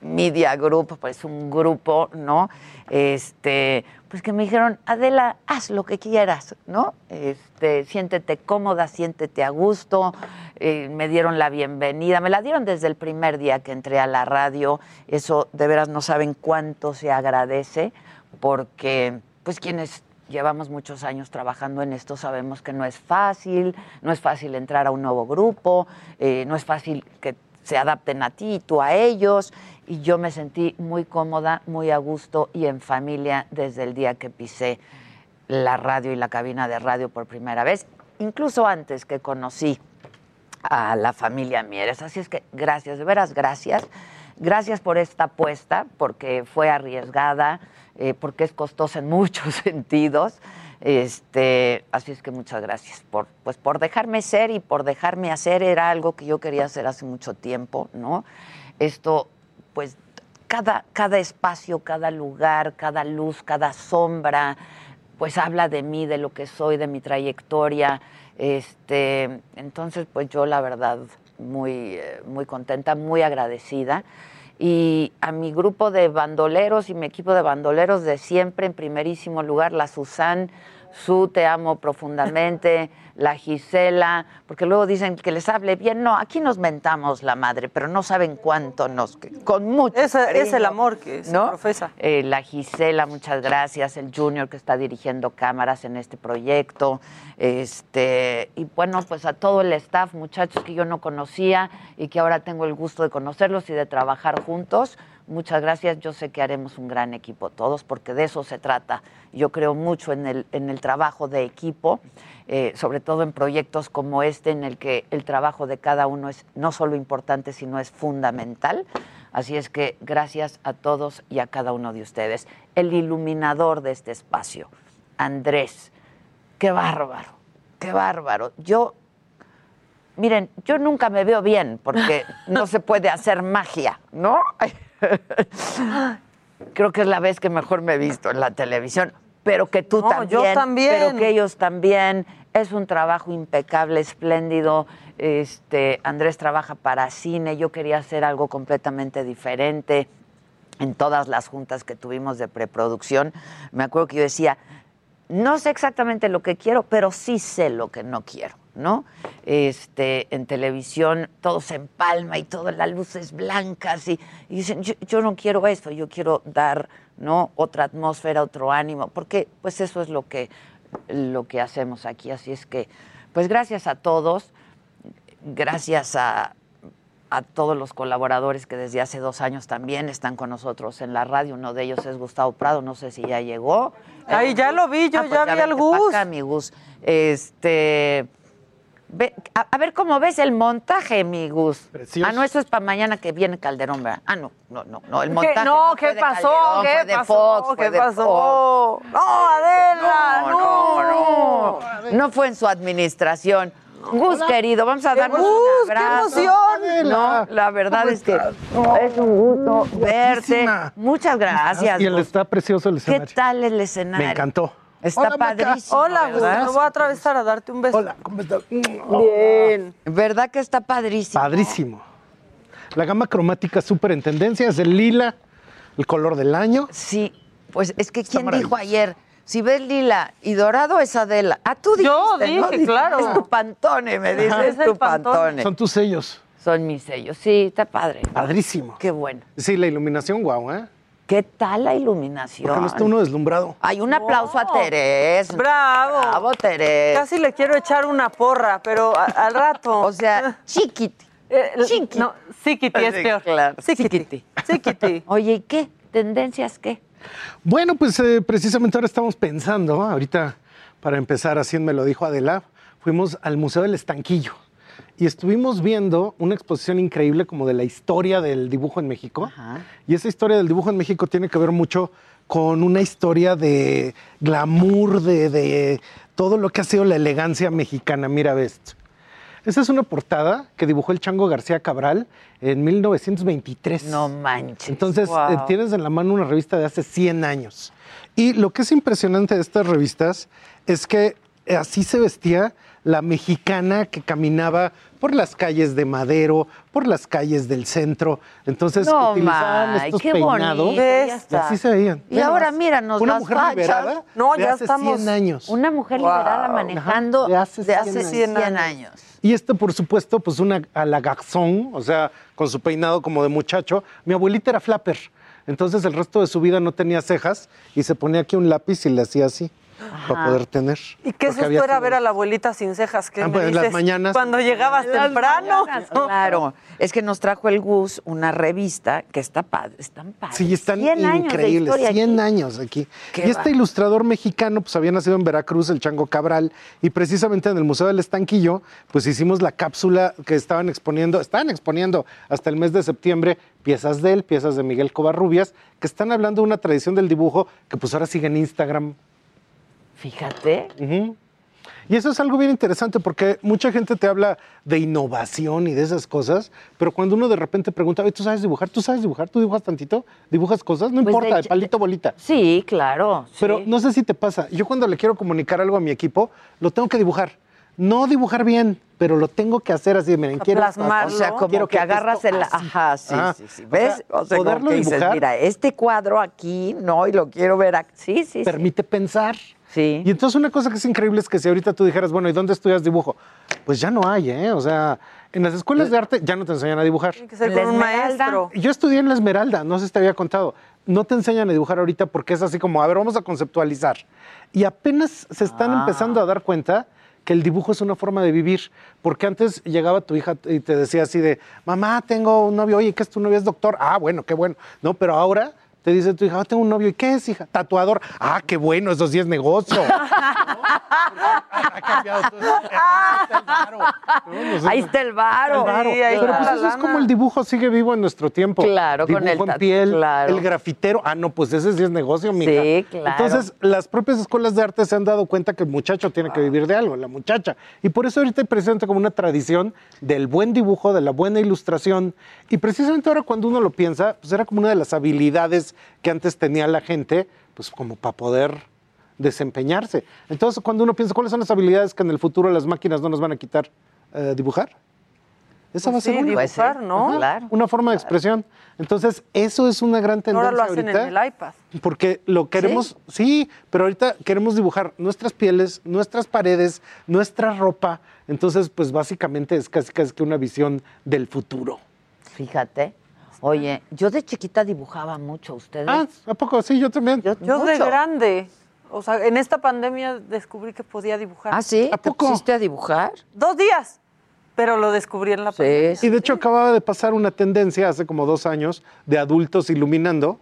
Media Group, pues un grupo, ¿no? Este, pues que me dijeron, Adela, haz lo que quieras, ¿no? Este, siéntete cómoda, siéntete a gusto. Eh, me dieron la bienvenida, me la dieron desde el primer día que entré a la radio. Eso de veras no saben cuánto se agradece, porque pues quienes llevamos muchos años trabajando en esto sabemos que no es fácil, no es fácil entrar a un nuevo grupo, eh, no es fácil que se adapten a ti y tú a ellos. Y yo me sentí muy cómoda, muy a gusto y en familia desde el día que pisé la radio y la cabina de radio por primera vez, incluso antes que conocí a la familia Mieres. Así es que gracias, de veras gracias. Gracias por esta apuesta, porque fue arriesgada, eh, porque es costosa en muchos sentidos. Este, así es que muchas gracias por, pues, por dejarme ser y por dejarme hacer. Era algo que yo quería hacer hace mucho tiempo, ¿no? Esto, pues, cada, cada espacio, cada lugar, cada luz, cada sombra, pues habla de mí, de lo que soy, de mi trayectoria. Este, entonces, pues yo la verdad muy, eh, muy contenta, muy agradecida. Y a mi grupo de bandoleros y mi equipo de bandoleros de siempre, en primerísimo lugar, la Susan, Su, te amo profundamente, la Gisela, porque luego dicen que les hable bien. No, aquí nos mentamos la madre, pero no saben cuánto nos. Con mucho. Ese es el amor que se ¿no? profesa. Eh, la Gisela, muchas gracias. El Junior que está dirigiendo cámaras en este proyecto. Este, y bueno, pues a todo el staff, muchachos que yo no conocía y que ahora tengo el gusto de conocerlos y de trabajar juntos. Muchas gracias. Yo sé que haremos un gran equipo todos, porque de eso se trata. Yo creo mucho en el, en el trabajo de equipo, eh, sobre todo en proyectos como este, en el que el trabajo de cada uno es no solo importante, sino es fundamental. Así es que gracias a todos y a cada uno de ustedes. El iluminador de este espacio, Andrés, qué bárbaro, qué bárbaro. Yo Miren, yo nunca me veo bien porque no se puede hacer magia, ¿no? Creo que es la vez que mejor me he visto en la televisión, pero que tú No, también, yo también. pero que ellos también. Es un trabajo impecable, espléndido. Este, Andrés trabaja para cine, yo quería hacer algo completamente diferente en todas las juntas que tuvimos de preproducción. Me acuerdo que yo decía, no sé exactamente lo que quiero, pero sí sé lo que no quiero, ¿no? Este, en televisión todo se empalma y todas las luces blancas y, y dicen, yo, yo no quiero esto, yo quiero dar, ¿no? Otra atmósfera, otro ánimo, porque pues eso es lo que, lo que hacemos aquí. Así es que, pues gracias a todos, gracias a, a todos los colaboradores que desde hace dos años también están con nosotros en la radio. Uno de ellos es Gustavo Prado, no sé si ya llegó. Ay, ya lo vi, yo Ah, pues ya vi al Gus. acá, mi Gus. Este, ve- a, a ver cómo ves el montaje, mi Gus. Ah, no, eso es para mañana que viene Calderón, ¿verdad? Ah, no, no, no, no, el ¿Qué? montaje No, fue ¿qué de pasó? Calderón, ¿Qué fue de pasó? Fox, ¿Qué fue de pasó? Fox. No, Adela, no, no, no, no fue en su administración. Gus, querido, vamos a darnos Gus, un qué emoción. No, la verdad ¿Cómo es que es un gusto verte. Muchas gracias. Y el Gus. está precioso el ¿Qué escenario. tal el escenario? Me encantó. Está Hola, padrísimo. Hola, Gus, ¿verdad? me voy a atravesar a darte un beso. Hola, ¿cómo estás? Bien. ¿Verdad que está padrísimo? Padrísimo. La gama cromática súper en tendencia es el lila, el color del año. Sí, pues es que ¿quién dijo ayer? Si ves lila y dorado es Adela. Ah, tú dijiste, Yo dije, claro. Es tu pantone, me dices, Ajá. es tu pantone. Son tus sellos. Son mis sellos. Sí, está padre. Padrísimo. Qué bueno. Sí, la iluminación, guau, ¿eh? ¿Qué tal la iluminación? Porque no está uno deslumbrado. Hay un aplauso a Terés. Bravo. Bravo, Terés. Casi le quiero echar una porra, pero a- al rato. O sea, chiquiti. Eh. No, Sikiti es peor. claro. Sikiti. Sikiti. Oye, ¿y qué? ¿Tendencias qué? Bueno, pues eh, precisamente ahora estamos pensando, ahorita para empezar, así me lo dijo Adela, fuimos al Museo del Estanquillo y estuvimos viendo una exposición increíble como de la historia del dibujo en México. Y esa historia del dibujo en México tiene que ver mucho con una historia de glamour, de, de todo lo que ha sido la elegancia mexicana. Mira, esto. Esa es una portada que dibujó el Chango García Cabral en 1923. No manches. Entonces, Wow. eh, tienes en la mano una revista de hace 100 años. Y lo que es impresionante de estas revistas es que así se vestía la mexicana que caminaba por las calles de Madero, por las calles del centro. Entonces, No, utilizaban estos qué peinados. bonito, ya y está. así se veían. Y ahora míranos Una las mujer fachas. liberada No, de ya hace estamos- 100 años. Una mujer Wow. liberada manejando Ajá, de hace de hace 100 100 años. años. Y este, por supuesto, pues una a la garzón, o sea, con su peinado como de muchacho. Mi abuelita era flapper. Entonces el resto de su vida no tenía cejas y se ponía aquí un lápiz y le hacía así para poder tener. ¿Y qué susto había era ver a la abuelita sin cejas? ¿Qué Ah, me pues, en las mañanas. Cuando llegabas Las temprano. mañanas, Claro, es que nos trajo el Gus una revista que está padre, están padres. Sí, están 100 años de increíbles, historia 100 aquí. años aquí. Qué y este va. ilustrador mexicano, pues había nacido en Veracruz, el Chango Cabral, y precisamente en el Museo del Estanquillo, pues hicimos la cápsula que estaban exponiendo, estaban exponiendo hasta el mes de septiembre piezas de él, piezas de Miguel Covarrubias, que están hablando de una tradición del dibujo que pues ahora sigue en Instagram. Fíjate. Y eso es algo bien interesante porque mucha gente te habla de innovación y de esas cosas, pero cuando uno de repente pregunta, "Oye, ¿tú sabes dibujar? ¿Tú sabes dibujar? ¿Tú dibujas tantito? ¿Dibujas cosas? No Pues, importa, de- de palito bolita. Sí, claro. Pero sí. no sé si te pasa. Yo cuando le quiero comunicar algo a mi equipo, lo tengo que dibujar. No dibujar bien, pero lo tengo que hacer así. Miren, quiero esto O sea, como Quiero que, agarras esto el... así. Ajá, sí, sí, sí. O ¿Ves? sea, O sea, como poderlo que dices, dibujar mira, este cuadro aquí, no, y lo quiero ver aquí. Sí, sí, sí. permite pensar. Sí. Y entonces una cosa que es increíble es que si ahorita tú dijeras, bueno, ¿y dónde estudias dibujo? Pues ya no hay, ¿eh? O sea, en las escuelas de arte ya no te enseñan a dibujar. Tiene que ser con un maestro. Yo estudié en la Esmeralda, no sé si te había contado. No te enseñan a dibujar ahorita porque es así como, a ver, vamos a conceptualizar. Y apenas se están Ah. empezando a dar cuenta que el dibujo es una forma de vivir. Porque antes llegaba tu hija y te decía así de, mamá, tengo un novio, oye, ¿qué es tu novio? Es doctor. Ah, bueno, qué bueno. No, pero ahora te dice tu hija, "Ah, tengo un novio. ¿Y qué es, hija? Tatuador. Ah, qué bueno, eso sí es negocio. ha cambiado todo. Ahí está el varo. Sí, ahí Pero está pues eso es como el dibujo sigue vivo en nuestro tiempo. Claro, con el en piel, claro. el grafitero. Ah, no, pues ese sí es negocio, mija. Sí, claro. Entonces, las propias escuelas de arte se han dado cuenta que el muchacho tiene que vivir de algo, la muchacha. Y por eso ahorita hay presente como una tradición del buen dibujo, de la buena ilustración. Y precisamente ahora cuando uno lo piensa, pues era como una de las habilidades que antes tenía la gente, pues como para poder desempeñarse. Entonces, cuando uno piensa, ¿cuáles son las habilidades que en el futuro las máquinas no nos van a quitar? Eh, ¿Dibujar? Esa Pues va a ser sí, una. dibujar, ¿no? Ajá, Claro. Una forma de expresión. Entonces, eso es una gran tendencia Ahora lo hacen ahorita. en el iPad. Porque lo queremos, ¿Sí? pero ahorita queremos dibujar nuestras pieles, nuestras paredes, nuestra ropa. Entonces, pues básicamente es casi casi que una visión del futuro. Fíjate. Oye, yo de chiquita dibujaba mucho, ¿ustedes? Ah, ¿a poco? Sí, yo también. Yo de grande. O sea, en esta pandemia descubrí que podía dibujar. ¿Ah, sí? ¿A ¿Te poco? pusiste a dibujar? Dos días. Pero lo descubrí en la pandemia. Y de hecho acababa de pasar una tendencia hace como dos años de adultos iluminando,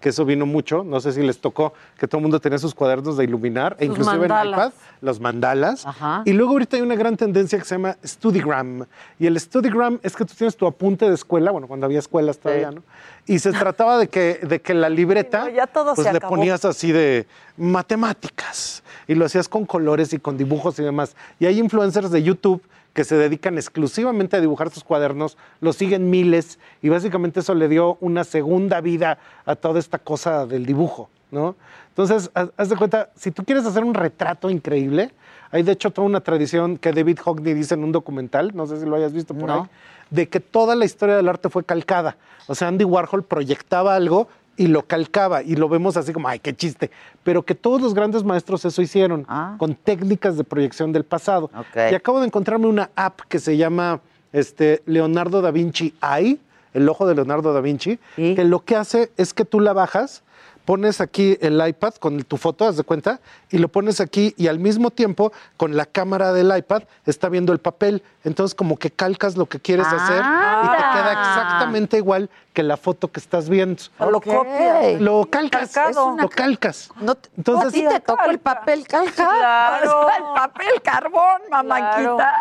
que eso vino mucho. No sé si les tocó que todo el mundo tenía sus cuadernos de iluminar, e inclusive en mandalas. iPad, los mandalas. Ajá. Y luego ahorita hay una gran tendencia que se llama Studigram. Y el Studigram es que tú tienes tu apunte de escuela, bueno, cuando había escuelas todavía, ¿no? Y se trataba de que, de que la libreta, Sí, no, ya todo pues se le acabó. ponías así de matemáticas. Y lo hacías con colores y con dibujos y demás. Y hay influencers de YouTube que se dedican exclusivamente a dibujar sus cuadernos, los siguen miles y básicamente eso le dio una segunda vida a toda esta cosa del dibujo, ¿no? Entonces, haz de cuenta, si tú quieres hacer un retrato increíble, hay de hecho toda una tradición que David Hockney dice en un documental, no sé si lo hayas visto por No. ahí, de que toda la historia del arte fue calcada. O sea, Andy Warhol proyectaba algo y lo calcaba y lo vemos así como, ay, qué chiste. Pero que todos los grandes maestros eso hicieron, con técnicas de proyección del pasado. Y acabo de encontrarme una app que se llama este, Leonardo da Vinci Eye, el ojo de Leonardo da Vinci, que lo que hace es que tú la bajas, pones aquí el iPad con tu foto, haz de cuenta, y lo pones aquí y al mismo tiempo con la cámara del iPad está viendo el papel. Entonces como que calcas lo que quieres hacer y te queda exactamente igual que la foto que estás viendo. Lo copias. Lo calcas. Calcado. Lo calcas. Entonces, sí te tocó el papel calca. Claro. O sea, el papel carbón, mamanquita.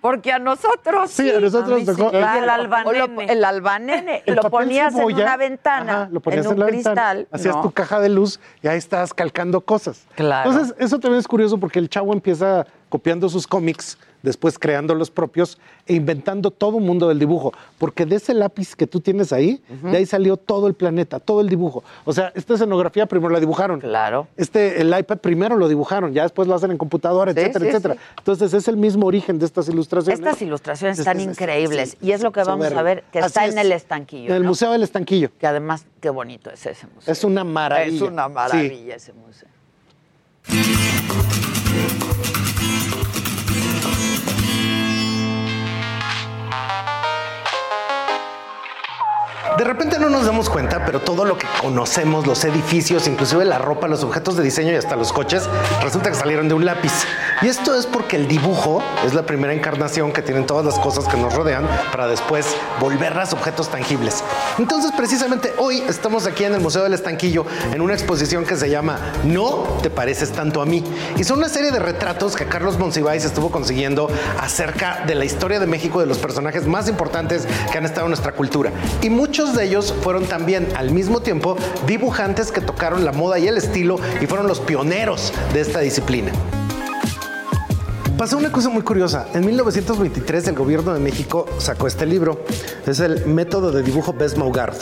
Porque a nosotros Sí, a nosotros tocó. claro. Y el albanene. Lo- el albanene. El lo ponías cebolla, en una ventana, ajá, lo ponías en un la ventana, cristal. hacías ¿no? tu caja de luz y ahí estabas calcando cosas. Claro. Entonces, eso también es curioso porque el chavo empieza copiando sus cómics, después creando los propios e inventando todo un mundo del dibujo. Porque de ese lápiz que tú tienes ahí, de ahí salió todo el planeta, todo el dibujo. O sea, esta escenografía primero la dibujaron. Claro. Este, el iPad primero lo dibujaron, ya después lo hacen en computadora, Sí, etcétera, sí, etcétera. sí. Entonces, es el mismo origen de estas ilustraciones. Estas ilustraciones están es- increíbles y es lo que vamos a ver que está en el estanquillo. En el ¿no? Museo del Estanquillo. Que además, qué bonito es ese museo. Es una maravilla. Es una maravilla ese museo. De repente no nos damos cuenta, pero todo lo que conocemos, los edificios, inclusive la ropa, los objetos de diseño y hasta los coches, resulta que salieron de un lápiz. Y esto es porque el dibujo es la primera encarnación que tienen todas las cosas que nos rodean para después volverlas objetos tangibles. Entonces, precisamente hoy estamos aquí en el Museo del Estanquillo en una exposición que se llama No te pareces tanto a mí. Y son una serie de retratos que Carlos Monsiváis estuvo consiguiendo acerca de la historia de México, de los personajes más importantes que han estado en nuestra cultura. Y muchos de ellos fueron también al mismo tiempo dibujantes que tocaron la moda y el estilo y fueron los pioneros de esta disciplina. Pasó una cosa muy curiosa. En 1923 el gobierno de México sacó este libro. Es el método de dibujo Bess Maugard.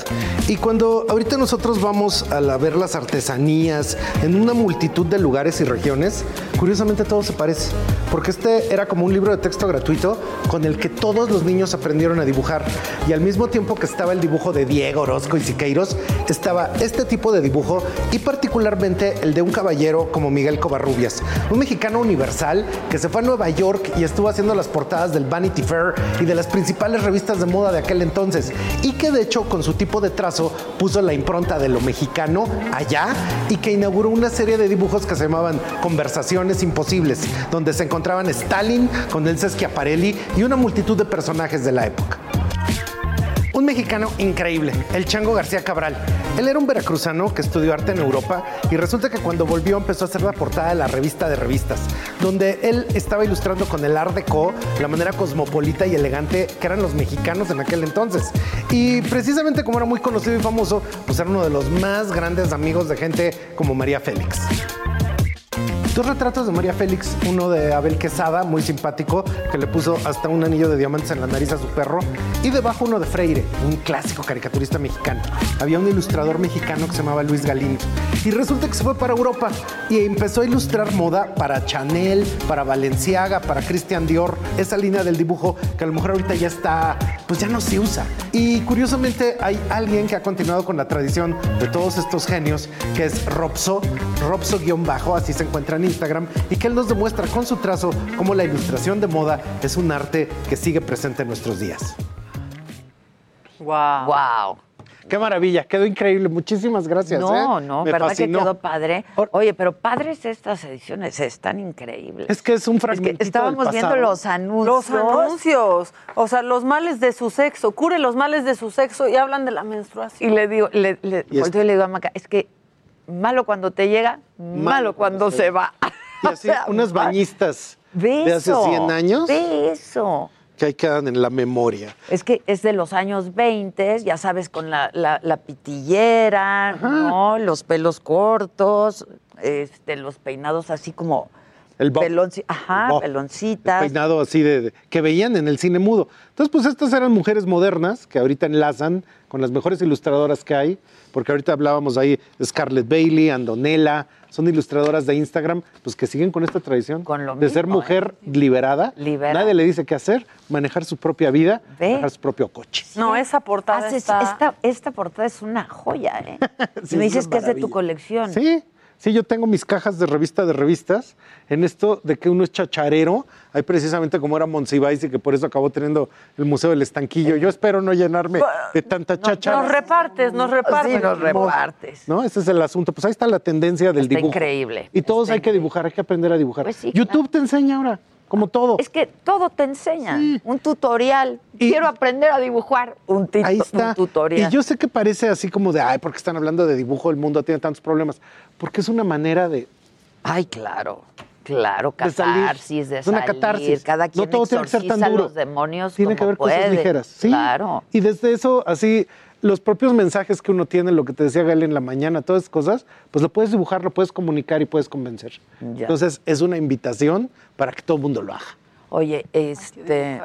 Y cuando ahorita nosotros vamos a la- ver las artesanías en una multitud de lugares y regiones, curiosamente todo se parece. Porque este era como un libro de texto gratuito con el que todos los niños aprendieron a dibujar. Y al mismo tiempo que estaba el dibujo de Diego Orozco y Siqueiros, estaba este tipo de dibujo y particularmente el de un caballero como Miguel Covarrubias, un mexicano universal que se fue Nueva York y estuvo haciendo las portadas del Vanity Fair y de las principales revistas de moda de aquel entonces y que de hecho con su tipo de trazo puso la impronta de lo mexicano allá y que inauguró una serie de dibujos que se llamaban Conversaciones imposibles, donde se encontraban Stalin con Elsa Schiaparelli y una multitud de personajes de la época. Un mexicano increíble, el Chango García Cabral. Él era un veracruzano que estudió arte en Europa y resulta que cuando volvió empezó a hacer la portada de la revista de revistas, donde él estaba ilustrando con el Art Deco la manera cosmopolita y elegante que eran los mexicanos en aquel entonces. Y precisamente como era muy conocido y famoso, pues era uno de los más grandes amigos de gente como María Félix. Dos retratos de María Félix, uno de Abel Quesada, muy simpático, que le puso hasta un anillo de diamantes en la nariz a su perro, y debajo uno de Freire, un clásico caricaturista mexicano. Había un ilustrador mexicano que se llamaba Luis Galindo. Y resulta que se fue para Europa y empezó a ilustrar moda para Chanel, para Balenciaga, para Christian Dior, esa línea del dibujo que a lo mejor ahorita ya está, pues ya no se usa. Y curiosamente hay alguien que ha continuado con la tradición de todos estos genios, que es Robso, Robso-bajo, así se encuentra en Instagram, y que él nos demuestra con su trazo cómo la ilustración de moda es un arte que sigue presente en nuestros días. Wow. Wow. Qué maravilla, quedó increíble. Muchísimas gracias. No, ¿eh? no, Me ¿verdad fascinó. que quedó padre? Oye, pero padres estas ediciones están increíbles. Es que es un fragmentito estábamos del viendo pasado. los anuncios. Los anuncios. O sea, los males de su sexo. Cure los males de su sexo y hablan de la menstruación. Y le digo, le, le, Y es- volteo y le digo a Maca, es que malo cuando te llega, malo, cuando, se va. Y así, unas bañistas Ve de hace eso, 100 años Ve eso. Que ahí quedan en la memoria. Es que es de los años 20, ya sabes, con la, la, la pitillera, ¿no? Los pelos cortos, este, los peinados así como El bob. pelonci- ajá, Bob. peloncitas. Peinado así de, de- que veían en el cine mudo. Entonces, pues estas eran mujeres modernas que ahorita enlazan con las mejores ilustradoras que hay, porque ahorita hablábamos ahí de Scarlett Bailey, Andonela, son ilustradoras de Instagram, pues que siguen con esta tradición de ser mujer liberada. Liberada. Nadie le dice qué hacer, manejar su propia vida, manejar su propio coche. No, esa portada Haces- está... esta, esta portada es una joya, ¿eh? Sí, Me es dices que es de tu colección. Sí, sí, yo tengo mis cajas de revista de revistas. En esto de que uno es chacharero, hay precisamente como era Monsiváis y que por eso acabó teniendo el Museo del Estanquillo. Yo espero no llenarme de tanta cháchara. Nos repartes, nos repartes. Sí, nos repartes. ¿No? Ese es el asunto. Pues ahí está la tendencia del Está dibujo. increíble, Y todos hay que dibujar, hay que aprender a dibujar. Pues sí, YouTube te enseña ahora, como todo. Es que todo te enseña. Un tutorial. Quiero aprender a dibujar. Un, Ahí está. un tutorial. Y yo sé que parece así como de, ay, porque están hablando de dibujo, el mundo tiene tantos problemas. Porque es una manera de, Ay, claro. Claro, de salir. catarsis, de Es una salir. catarsis. Cada quien no todo tiene que ser tan duro. los demonios Tiene como que haber puede. cosas ligeras. Sí. Claro. Y desde eso, así, los propios mensajes que uno tiene, lo que te decía Gael en la mañana, todas esas cosas, pues lo puedes dibujar, lo puedes comunicar y puedes convencer. Ya. Entonces, es una invitación para que todo el mundo lo haga. Oye, este.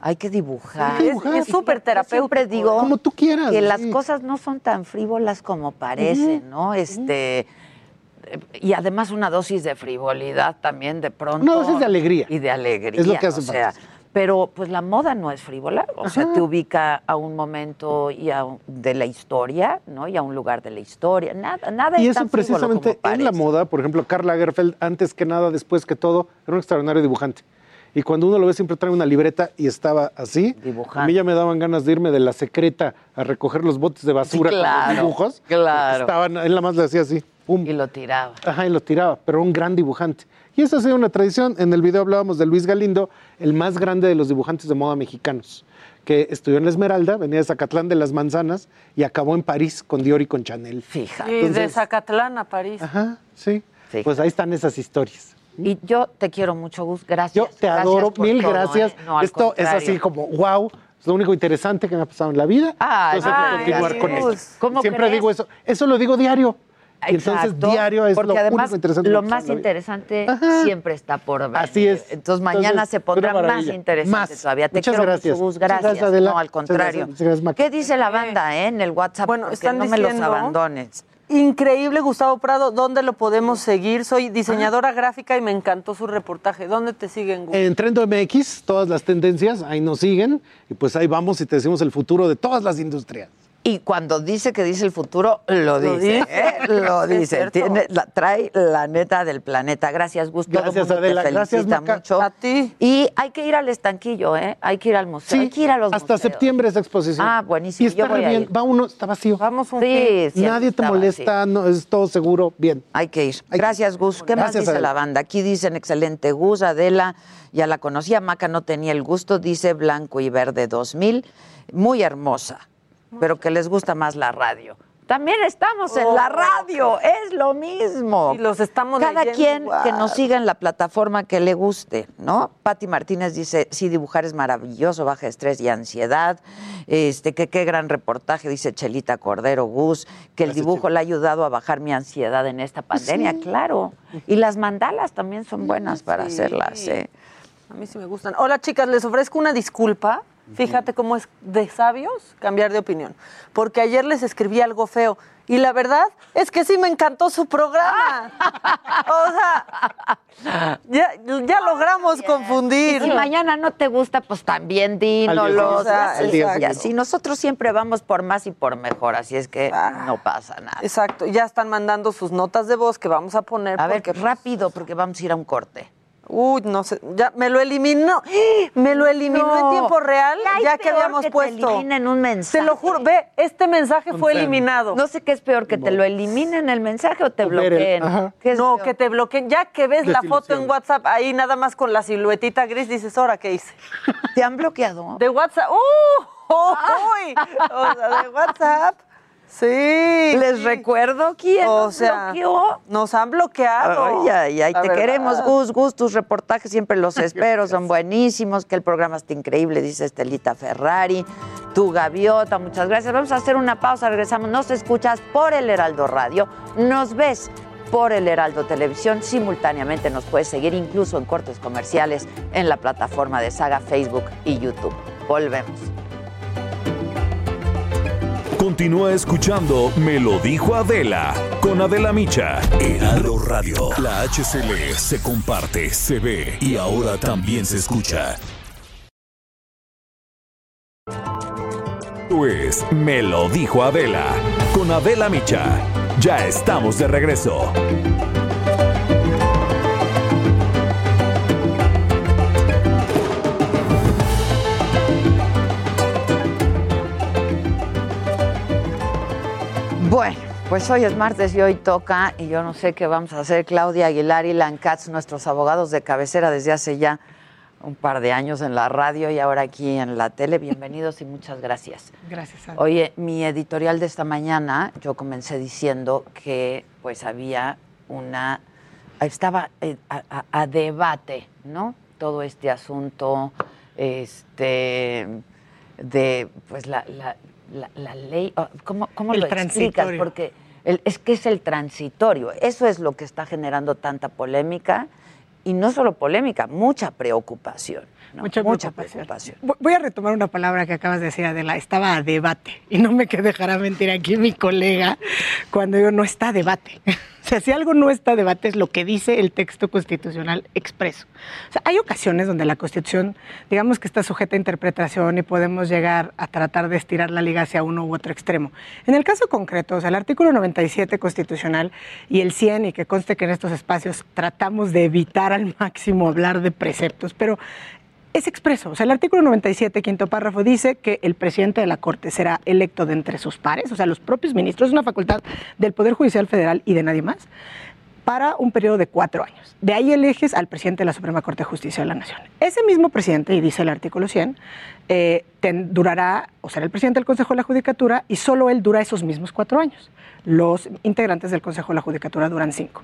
Hay que dibujar. Hay que dibujar. Es súper terapéutico. Siempre digo Como tú quieras. que las cosas no son tan frívolas como parecen, ¿no? Este. Y además una dosis de frivolidad también de pronto. Una dosis de alegría. Y de alegría. Es lo que hace o sea, falta. Pero pues la moda no es frívola, o sea, te ubica a un momento y a un- de la historia, ¿no? Y a un lugar de la historia. Nada, nada Y es eso tan frívolo precisamente como en la moda, por ejemplo, Karl Lagerfeld, antes que nada, después que todo, era un extraordinario dibujante. Y cuando uno lo ve, siempre trae una libreta y estaba así. Dibujando. A mí ya me daban ganas de irme de la secreta a recoger los botes de basura Sí, con los claro, dibujos. claro. Estaban, él nada más le hacía así, pum. Y lo tiraba. Ajá, y lo tiraba, pero un gran dibujante. Y esa ha sido una tradición. En el video hablábamos de Luis Galindo, el más grande de los dibujantes de moda mexicanos, que estudió en la Esmeralda, venía de Zacatlán de las Manzanas y acabó en París con Dior y con Chanel. Fíjate. Y de Zacatlán a París. Ajá, sí. Fíjate. Pues ahí están esas historias. Y yo te quiero mucho, Gus. Gracias. Yo te Gracias adoro, mil todo, gracias. ¿eh? No, Esto es contrario. así como, wow, es lo único interesante que me ha pasado en la vida. Ay, Entonces hay que ay, continuar con Gus. esto. ¿Cómo Siempre crees? digo eso. Eso lo digo diario. Y entonces diario es porque lo además único interesante. lo más interesante Ajá. siempre está por ver. Así es. Entonces mañana Entonces, se pondrá más interesante Más. todavía. Te Muchas quiero gracias. Muchas Gracias. gracias, Adela. No, al Muchas contrario. gracias, muchas gracias, Maca. ¿Qué dice la banda eh, en el WhatsApp? Bueno, Porque están no me los diciendo- abandones. Increíble, Gustavo Prado. ¿Dónde lo podemos seguir? Soy diseñadora gráfica y me encantó su reportaje. ¿Dónde te siguen, Gus? En Trendo MX, todas las tendencias, ahí nos siguen. Y pues ahí vamos y te decimos el futuro de todas las industrias. Y cuando dice que dice el futuro, lo Lo dice. dice. ¿eh? Lo dice. Tiene- la- trae la neta del planeta. Gracias, Gus. Todo el Gracias, mundo te Adela. Gracias, felicita Maca. mucho. A ti. Y hay que ir al estanquillo, ¿eh? Hay que ir al museo. hay que ir a los hasta museos. septiembre esa exposición. Ah, buenísimo. Y está Yo voy re a bien. ir. Va uno, está vacío. Vamos un Sí, sí, Nadie te molesta, no, es todo seguro, bien. Hay que ir. Gracias, Gus. ¿Qué más Gracias, dice Adela. la banda? Aquí dicen excelente Gus, Adela, ya la conocía, Maca no tenía el gusto, dice blanco y verde 2000, muy hermosa, pero que les gusta más la radio. También estamos en la radio, es lo mismo. Oh. Y los estamos Cada leyendo quien que nos siga en la plataforma que le guste, ¿no? Patti Martínez dice, sí, dibujar es maravilloso, baja estrés y ansiedad. Este, que qué gran reportaje, dice Chelita Cordero Gus, que el dibujo le ha ayudado a bajar mi ansiedad en esta pandemia, claro. Y las mandalas también son buenas para Sí. hacerlas, ¿eh? A mí sí me gustan. Hola, chicas, les ofrezco una disculpa. Fíjate cómo es de sabios cambiar de opinión. Porque ayer les escribí algo feo. Y la verdad es que sí me encantó su programa. o sea, ya, ya logramos Y confundir. si mañana no te gusta, pues también dínoslo. Día siguiente. Y así, nosotros siempre vamos por más y por mejor, así es que no pasa nada. Exacto, ya están mandando sus notas de voz que vamos a poner. A ver, porque- rápido, porque vamos a ir a un corte. Uy, no sé, ya me lo eliminó. Me lo eliminó No. en tiempo real, ¿Qué hay ya que habíamos que te puesto. eliminen un mensaje? Te lo juro, ve, este mensaje fue eliminado. No sé qué es peor, que te lo eliminen el mensaje o te bloqueen. ajá. ¿Qué es No, peor? que te bloqueen. Ya que ves la foto en. WhatsApp ahí nada más con la siluetita gris, dices, ¿ahora qué hice? ¿Te han bloqueado? De WhatsApp. ¡Uh! ¡Oh, uy! O sea, de WhatsApp. Sí. Les recuerdo quién o nos sea, bloqueó. Nos han bloqueado. Ay, ay, ay, La te verdad. queremos, Gus, Gus, tus reportajes siempre los espero, son buenísimos, que el programa está increíble, dice Estelita Ferrari, tu gaviota, muchas gracias. Vamos a hacer una pausa, regresamos, nos escuchas por el Heraldo Radio, nos ves por el Heraldo Televisión, simultáneamente nos puedes seguir incluso en cortes comerciales en la plataforma de Saga, Facebook y YouTube. Volvemos. Continúa escuchando Me lo dijo Adela con Adela Micha. Heraldo Radio. La HCL se comparte, se ve y ahora también se escucha. Pues Me lo dijo Adela con Adela Micha. Ya estamos de regreso. Pues hoy es martes y hoy toca, y yo no sé qué vamos a hacer, Claudia Aguilar y Lancats, nuestros abogados de cabecera desde hace ya un par de años en la radio y ahora aquí en la tele. Bienvenidos y muchas gracias. Gracias a Oye, mi editorial de esta mañana, yo comencé diciendo que pues había una, estaba eh, a, a- a debate, ¿no? Todo este asunto, este, de pues la, la, la- la ley, ¿cómo, cómo lo explicas? Porque el- es que es el transitorio, eso es lo que está generando tanta polémica y no solo polémica, mucha preocupación. ¿no? Mucha preocupación. Voy- Voy a retomar una palabra que acabas de decir, Adela. Estaba a debate. Y no me dejará mentir aquí mi colega cuando yo no está a debate. O sea, si algo no está a debate es lo que dice el texto constitucional expreso. O sea, hay ocasiones donde la Constitución, digamos que está sujeta a interpretación y podemos llegar a tratar de estirar la liga hacia uno u otro extremo. En el caso concreto, o sea, el artículo 97 constitucional y el 100, y que conste que en estos espacios tratamos de evitar al máximo hablar de preceptos, pero es expreso. O sea, el artículo 97, quinto párrafo, dice que el presidente de la Corte será electo de entre sus pares, o sea, los propios ministros, es una facultad del Poder Judicial Federal y de nadie más, para un periodo de cuatro años. De ahí eliges al presidente de la Suprema Corte de Justicia de la Nación. Ese mismo presidente, y dice el artículo 100, eh, durará, o será el presidente del Consejo de la Judicatura, y solo él dura esos mismos cuatro años. Los integrantes del Consejo de la Judicatura duran cinco.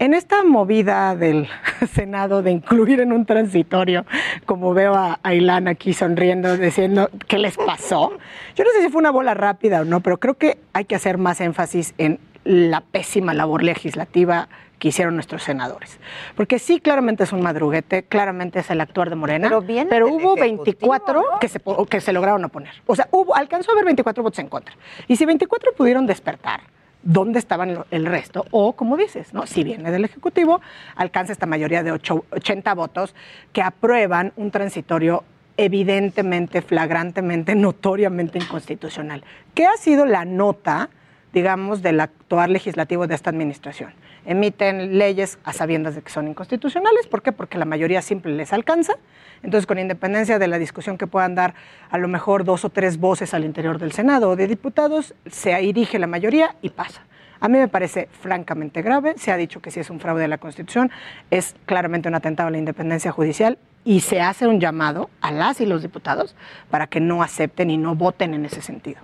En esta movida del Senado de incluir en un transitorio, como veo a Ailán aquí sonriendo, diciendo qué les pasó, yo no sé si fue una bola rápida o no, pero creo que hay que hacer más énfasis en la pésima labor legislativa que hicieron nuestros senadores. Porque sí, claramente es un madruguete, claramente es el actuar de Morena, pero, hubo 24 que, se, que se lograron oponer. O sea, hubo, alcanzó a haber 24 votos en contra. Y si 24 pudieron despertar, ¿dónde estaban el resto? O, como dices, ¿no? si viene del Ejecutivo, alcanza esta mayoría de ocho- 80 votos que aprueban un transitorio evidentemente, flagrantemente, notoriamente inconstitucional. ¿Qué ha sido la nota, digamos, del actuar legislativo de esta administración? Emiten leyes a sabiendas de que son inconstitucionales. ¿Por qué? Porque la mayoría simple les alcanza. Entonces, con independencia de la discusión que puedan dar a lo mejor dos o tres voces al interior del Senado o de diputados, se dirige la mayoría y pasa. A mí me parece francamente grave. Se ha dicho que si es un fraude a la Constitución, es claramente un atentado a la independencia judicial y se hace un llamado a las y los diputados para que no acepten y no voten en ese sentido.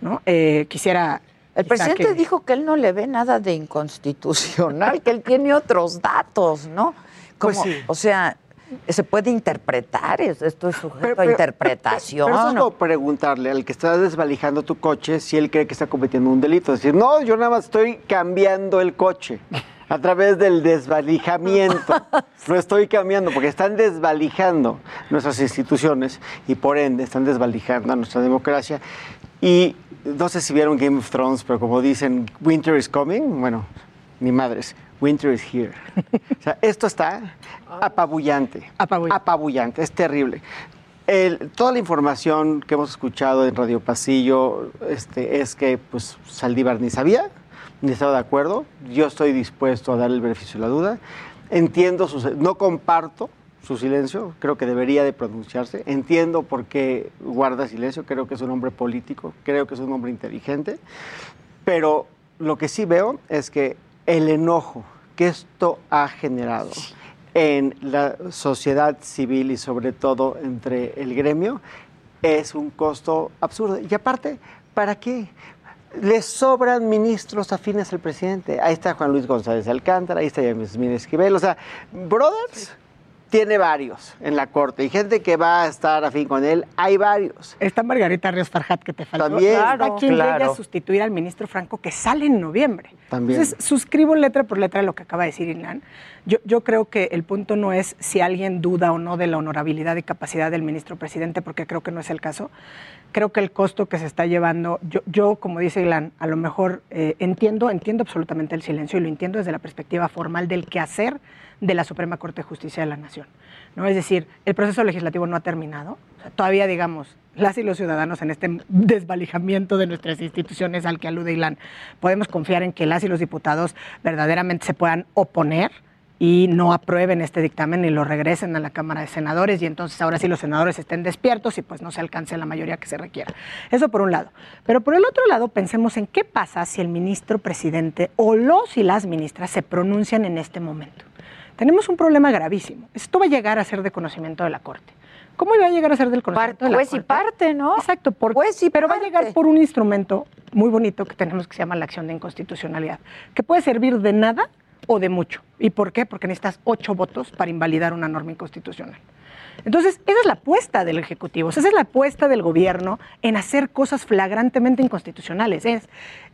¿no? Eh, quisiera. El presidente que- dijo que él no le ve nada de inconstitucional, que él tiene otros datos, ¿no? Pues sí. O sea, se puede interpretar, es- esto es sujeto a interpretación. Pero eso es como preguntarle al que está desvalijando tu coche si él cree que está cometiendo un delito. Es decir, no, yo nada más estoy cambiando el coche a través del desvalijamiento. Lo estoy cambiando porque están desvalijando nuestras instituciones y por ende están desvalijando a nuestra democracia. Y no sé si vieron Game of Thrones, pero como dicen, Winter is coming, bueno, mi madre es Winter is here. O sea, esto está apabullante. Apabullante, es terrible. El- toda la información que hemos escuchado en Radio Pasillo este, es que pues, Saldívar ni sabía, ni estaba de acuerdo. Yo estoy dispuesto a darle el beneficio de la duda. Entiendo, su, no comparto su silencio, creo que debería de pronunciarse. Entiendo por qué guarda silencio, creo que es un hombre político, creo que es un hombre inteligente. Pero lo que sí veo es que el enojo que esto ha generado en la sociedad civil y sobre todo entre el gremio es un costo absurdo. Y aparte, ¿para qué? Le sobran ministros afines al presidente. Ahí está Juan Luis González Alcántara, ahí está Yasmín Esquivel. O sea, brothers tiene varios en la corte y gente que va a estar afín con él, hay varios. Está Margarita Ríos Farjat que te faltó. También. Está Claro, quien claro. a sustituir al ministro Franco que sale en noviembre. También. Entonces, suscribo letra por letra lo que acaba de decir Ilan. Yo, yo creo que el punto no es si alguien duda o no de la honorabilidad y capacidad del ministro presidente, porque creo que no es el caso. Creo que el costo que se está llevando, yo, yo como dice Ilan, a lo mejor eh, entiendo, entiendo absolutamente el silencio y lo entiendo desde la perspectiva formal del quehacer de la Suprema Corte de Justicia de la Nación. ¿no? Es decir, el proceso legislativo no ha terminado. Todavía, digamos, las y los ciudadanos en este desvalijamiento de nuestras instituciones al que alude Ilan, podemos confiar en que las y los diputados verdaderamente se puedan oponer y no aprueben este dictamen y lo regresen a la Cámara de Senadores y entonces ahora sí los senadores estén despiertos y pues no se alcance la mayoría que se requiera. Eso por un lado. Pero por el otro lado pensemos en qué pasa si el ministro presidente o los y las ministras se pronuncian en este momento. Tenemos un problema gravísimo. Esto va a llegar a ser de conocimiento de la Corte. ¿Cómo iba a llegar a ser del conocimiento de la y parte, ¿no? Exacto, por, pero va a llegar por un instrumento muy bonito que tenemos que se llama la acción de inconstitucionalidad, que puede servir de nada o de mucho. ¿Y por qué? Porque necesitas ocho votos para invalidar una norma inconstitucional. Entonces, esa es la apuesta del Ejecutivo, esa es la apuesta del gobierno en hacer cosas flagrantemente inconstitucionales. Es,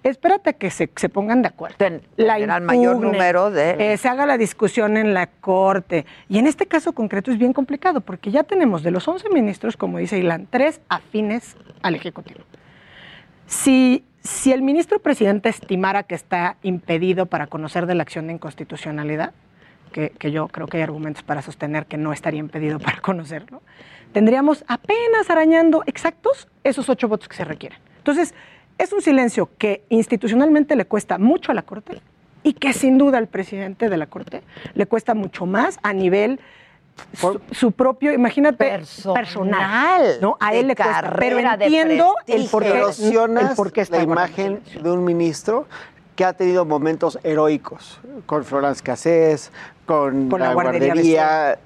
espérate a que se, se pongan de acuerdo. la tener al mayor número de- eh, se haga la discusión en la Corte. Y en este caso concreto es bien complicado, porque ya tenemos de los 11 ministros, como dice Ilan, tres afines al Ejecutivo. Si, si el ministro presidente estimara que está impedido para conocer de la acción de inconstitucionalidad, que, yo creo que hay argumentos para sostener que no estaría impedido para conocerlo, tendríamos apenas arañando exactos esos ocho votos que se requieren. Entonces, es un silencio que institucionalmente le cuesta mucho a la Corte y que sin duda al presidente de la Corte le cuesta mucho más a nivel su, su propio, imagínate, personal, ¿no? A él le cuesta, pero de entiendo el por qué, Erosionas el por qué está la imagen de un ministro que ha tenido momentos heroicos con Florence Cassés, con, Con la la, guardería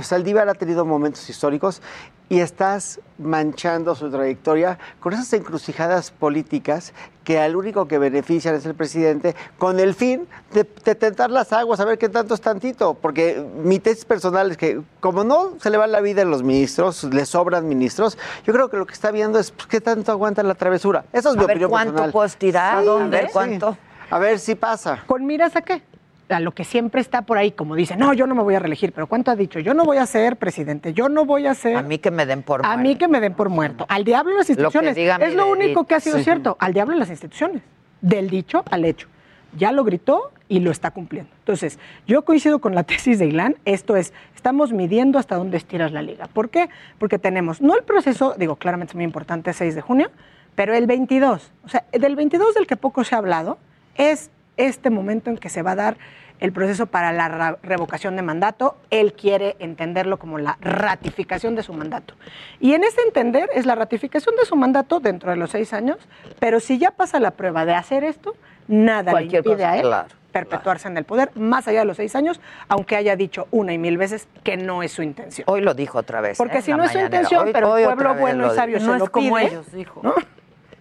Saldívar ha tenido momentos históricos y estás manchando su trayectoria con esas encrucijadas políticas que al único que benefician es el presidente, con el fin de, de tentar las aguas, a ver qué tanto es tantito. Porque mi tesis personal es que, como no se le va la vida a los ministros, le sobran ministros, yo creo que lo que está viendo es pues, qué tanto aguanta la travesura. Esa es mi A ver opinión cuánto personal. puedes tirar, ¿A a dónde? ver Sí. cuánto. A ver si pasa. ¿Con miras a qué? A lo que siempre está por ahí, como dice, no, yo no me voy a reelegir, pero ¿cuánto ha dicho? Yo no voy a ser presidente, yo no voy a ser... A mí que me den por A mí que me den por muerto. Al diablo las Lo que instituciones. es lo único que ha sido cierto. Al diablo las instituciones. Del dicho al hecho. Ya lo gritó y lo está cumpliendo. Entonces, yo coincido con la tesis de Ilan, esto es, estamos midiendo hasta dónde estiras la liga. ¿Por qué? Porque tenemos, no el proceso, digo, claramente es muy importante, 6 de junio, pero el 22, o sea, del 22 del que poco se ha hablado, es este momento en que se va a dar el proceso para la revocación de mandato. Él quiere entenderlo como la ratificación de su mandato. Y en ese entender es la ratificación de su mandato dentro de los seis años, pero si ya pasa la prueba de hacer esto, nada Cualquier le impide cosa, a él claro, perpetuarse en el poder más allá de los seis años, aunque haya dicho una y mil veces que no es su intención. Hoy lo dijo otra vez. Porque ¿eh? si no es su intención, Hoy- pero hoy el otra pueblo bueno y sabio se No lo es como pide, ellos, dijo. ¿no?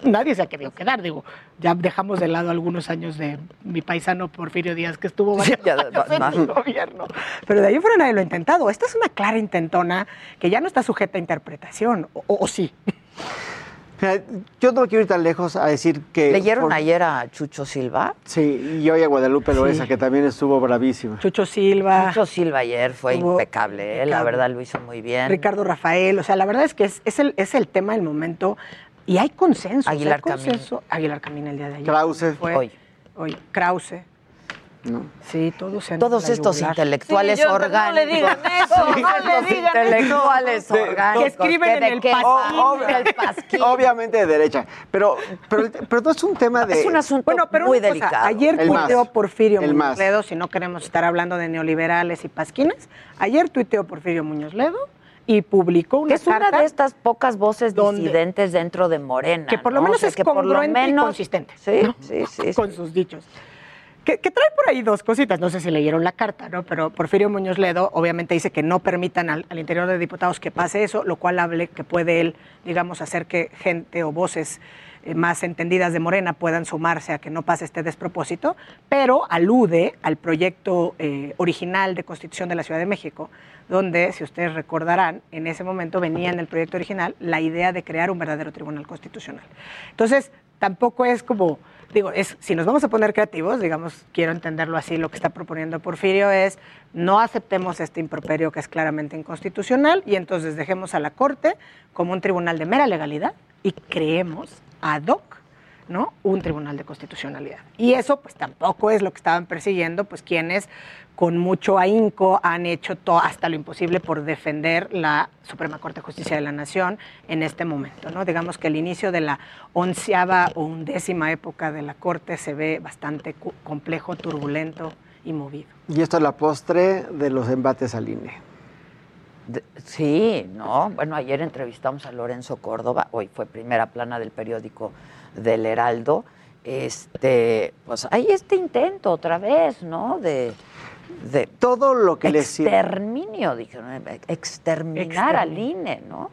Nadie se ha querido quedar, digo. Ya dejamos de lado algunos años de mi paisano Porfirio Díaz, que estuvo varios Ya, años en más. el gobierno. Pero de ahí fuera nadie lo ha intentado. Esta es una clara intentona que ya no está sujeta a interpretación, o, o sí. Yo no quiero ir tan lejos a decir que... ¿Leyeron por- ayer a Chucho Silva? Sí, y hoy a Guadalupe Loesa, Sí. que también estuvo bravísima. Chucho Silva. Chucho Silva ayer fue Estuvo impecable, ¿eh? la verdad lo hizo muy bien. Ricardo Rafael, o sea, la verdad es que es, es el, es el tema del momento y hay consenso. hay Aguilar Camín. consenso. Aguilar Camín el día de ayer. Krause. Fue, Hoy. Hoy. Krause. No. Sí, todos se Todos estos yugular. intelectuales Sí, yo- orgánicos. No le digan eso, no le digan intelectuales eso. orgánicos. Que escriben en el pasquín. van, el pasquín. Obviamente de derecha, pero, pero, pero no es un tema de... Es un asunto Bueno, pero muy una cosa, delicado. ayer tuiteó Porfirio El Muñoz. Ledo, si no queremos estar hablando de neoliberales y pasquines, ayer tuiteó Porfirio Muñoz Ledo y publicó una Que es una carta de estas pocas voces donde- disidentes dentro de Morena. que por lo ¿no? menos O sea, es que por lo y menos- consistente. Sí, ¿no? sí, sí. Con sus dichos. Que, que trae por ahí dos cositas, no sé si leyeron la carta, ¿no? Pero Porfirio Muñoz Ledo obviamente dice que no permitan al, al interior de diputados que pase eso, lo cual hable que puede él, digamos, hacer que gente o voces más entendidas de Morena puedan sumarse a que no pase este despropósito, pero alude al proyecto eh, original de Constitución de la Ciudad de México, donde, si ustedes recordarán, en ese momento venía en el proyecto original la idea de crear un verdadero tribunal constitucional. Entonces, tampoco es como, digo, es, si nos vamos a poner creativos, digamos, quiero entenderlo así, lo que está proponiendo Porfirio es no aceptemos este improperio que es claramente inconstitucional y entonces dejemos a la Corte como un tribunal de mera legalidad y creemos ad hoc ¿no? un tribunal de constitucionalidad. Y eso pues tampoco es lo que estaban persiguiendo, pues quienes con mucho ahínco han hecho todo, hasta lo imposible por defender la Suprema Corte de Justicia de la Nación en este momento. ¿no? Digamos que el inicio de la onceava o undécima época de la Corte se ve bastante complejo, turbulento y movido. Y esto es la postre de los embates al INE. De- Sí, no. Bueno, ayer entrevistamos a Lorenzo Córdoba, hoy fue primera plana del periódico del Heraldo. Este, pues hay este intento otra vez, ¿no? De, de Todo lo que les sirve. exterminio, dijeron, exterminar al INE, ¿no?